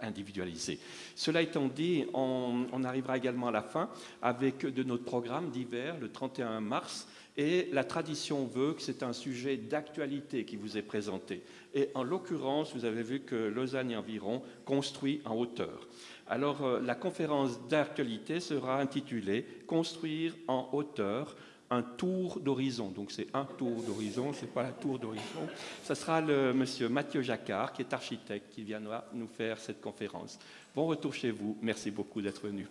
individualisée. Cela étant dit, on, on, arrivera également à la fin avec de notre programme d'hiver, le 31 mars, et la tradition veut que c'est un sujet d'actualité qui vous est présenté. Et en l'occurrence, vous avez vu que Lausanne et environ construit en hauteur. Alors euh, la conférence d'actualité sera intitulée Construire en hauteur un tour d'horizon. Donc c'est un tour d'horizon, ce n'est pas la tour d'horizon. Ce sera le monsieur Mathieu Jacquard, qui est architecte, qui viendra nous faire cette conférence. Bon retour chez vous. Merci beaucoup d'être venu.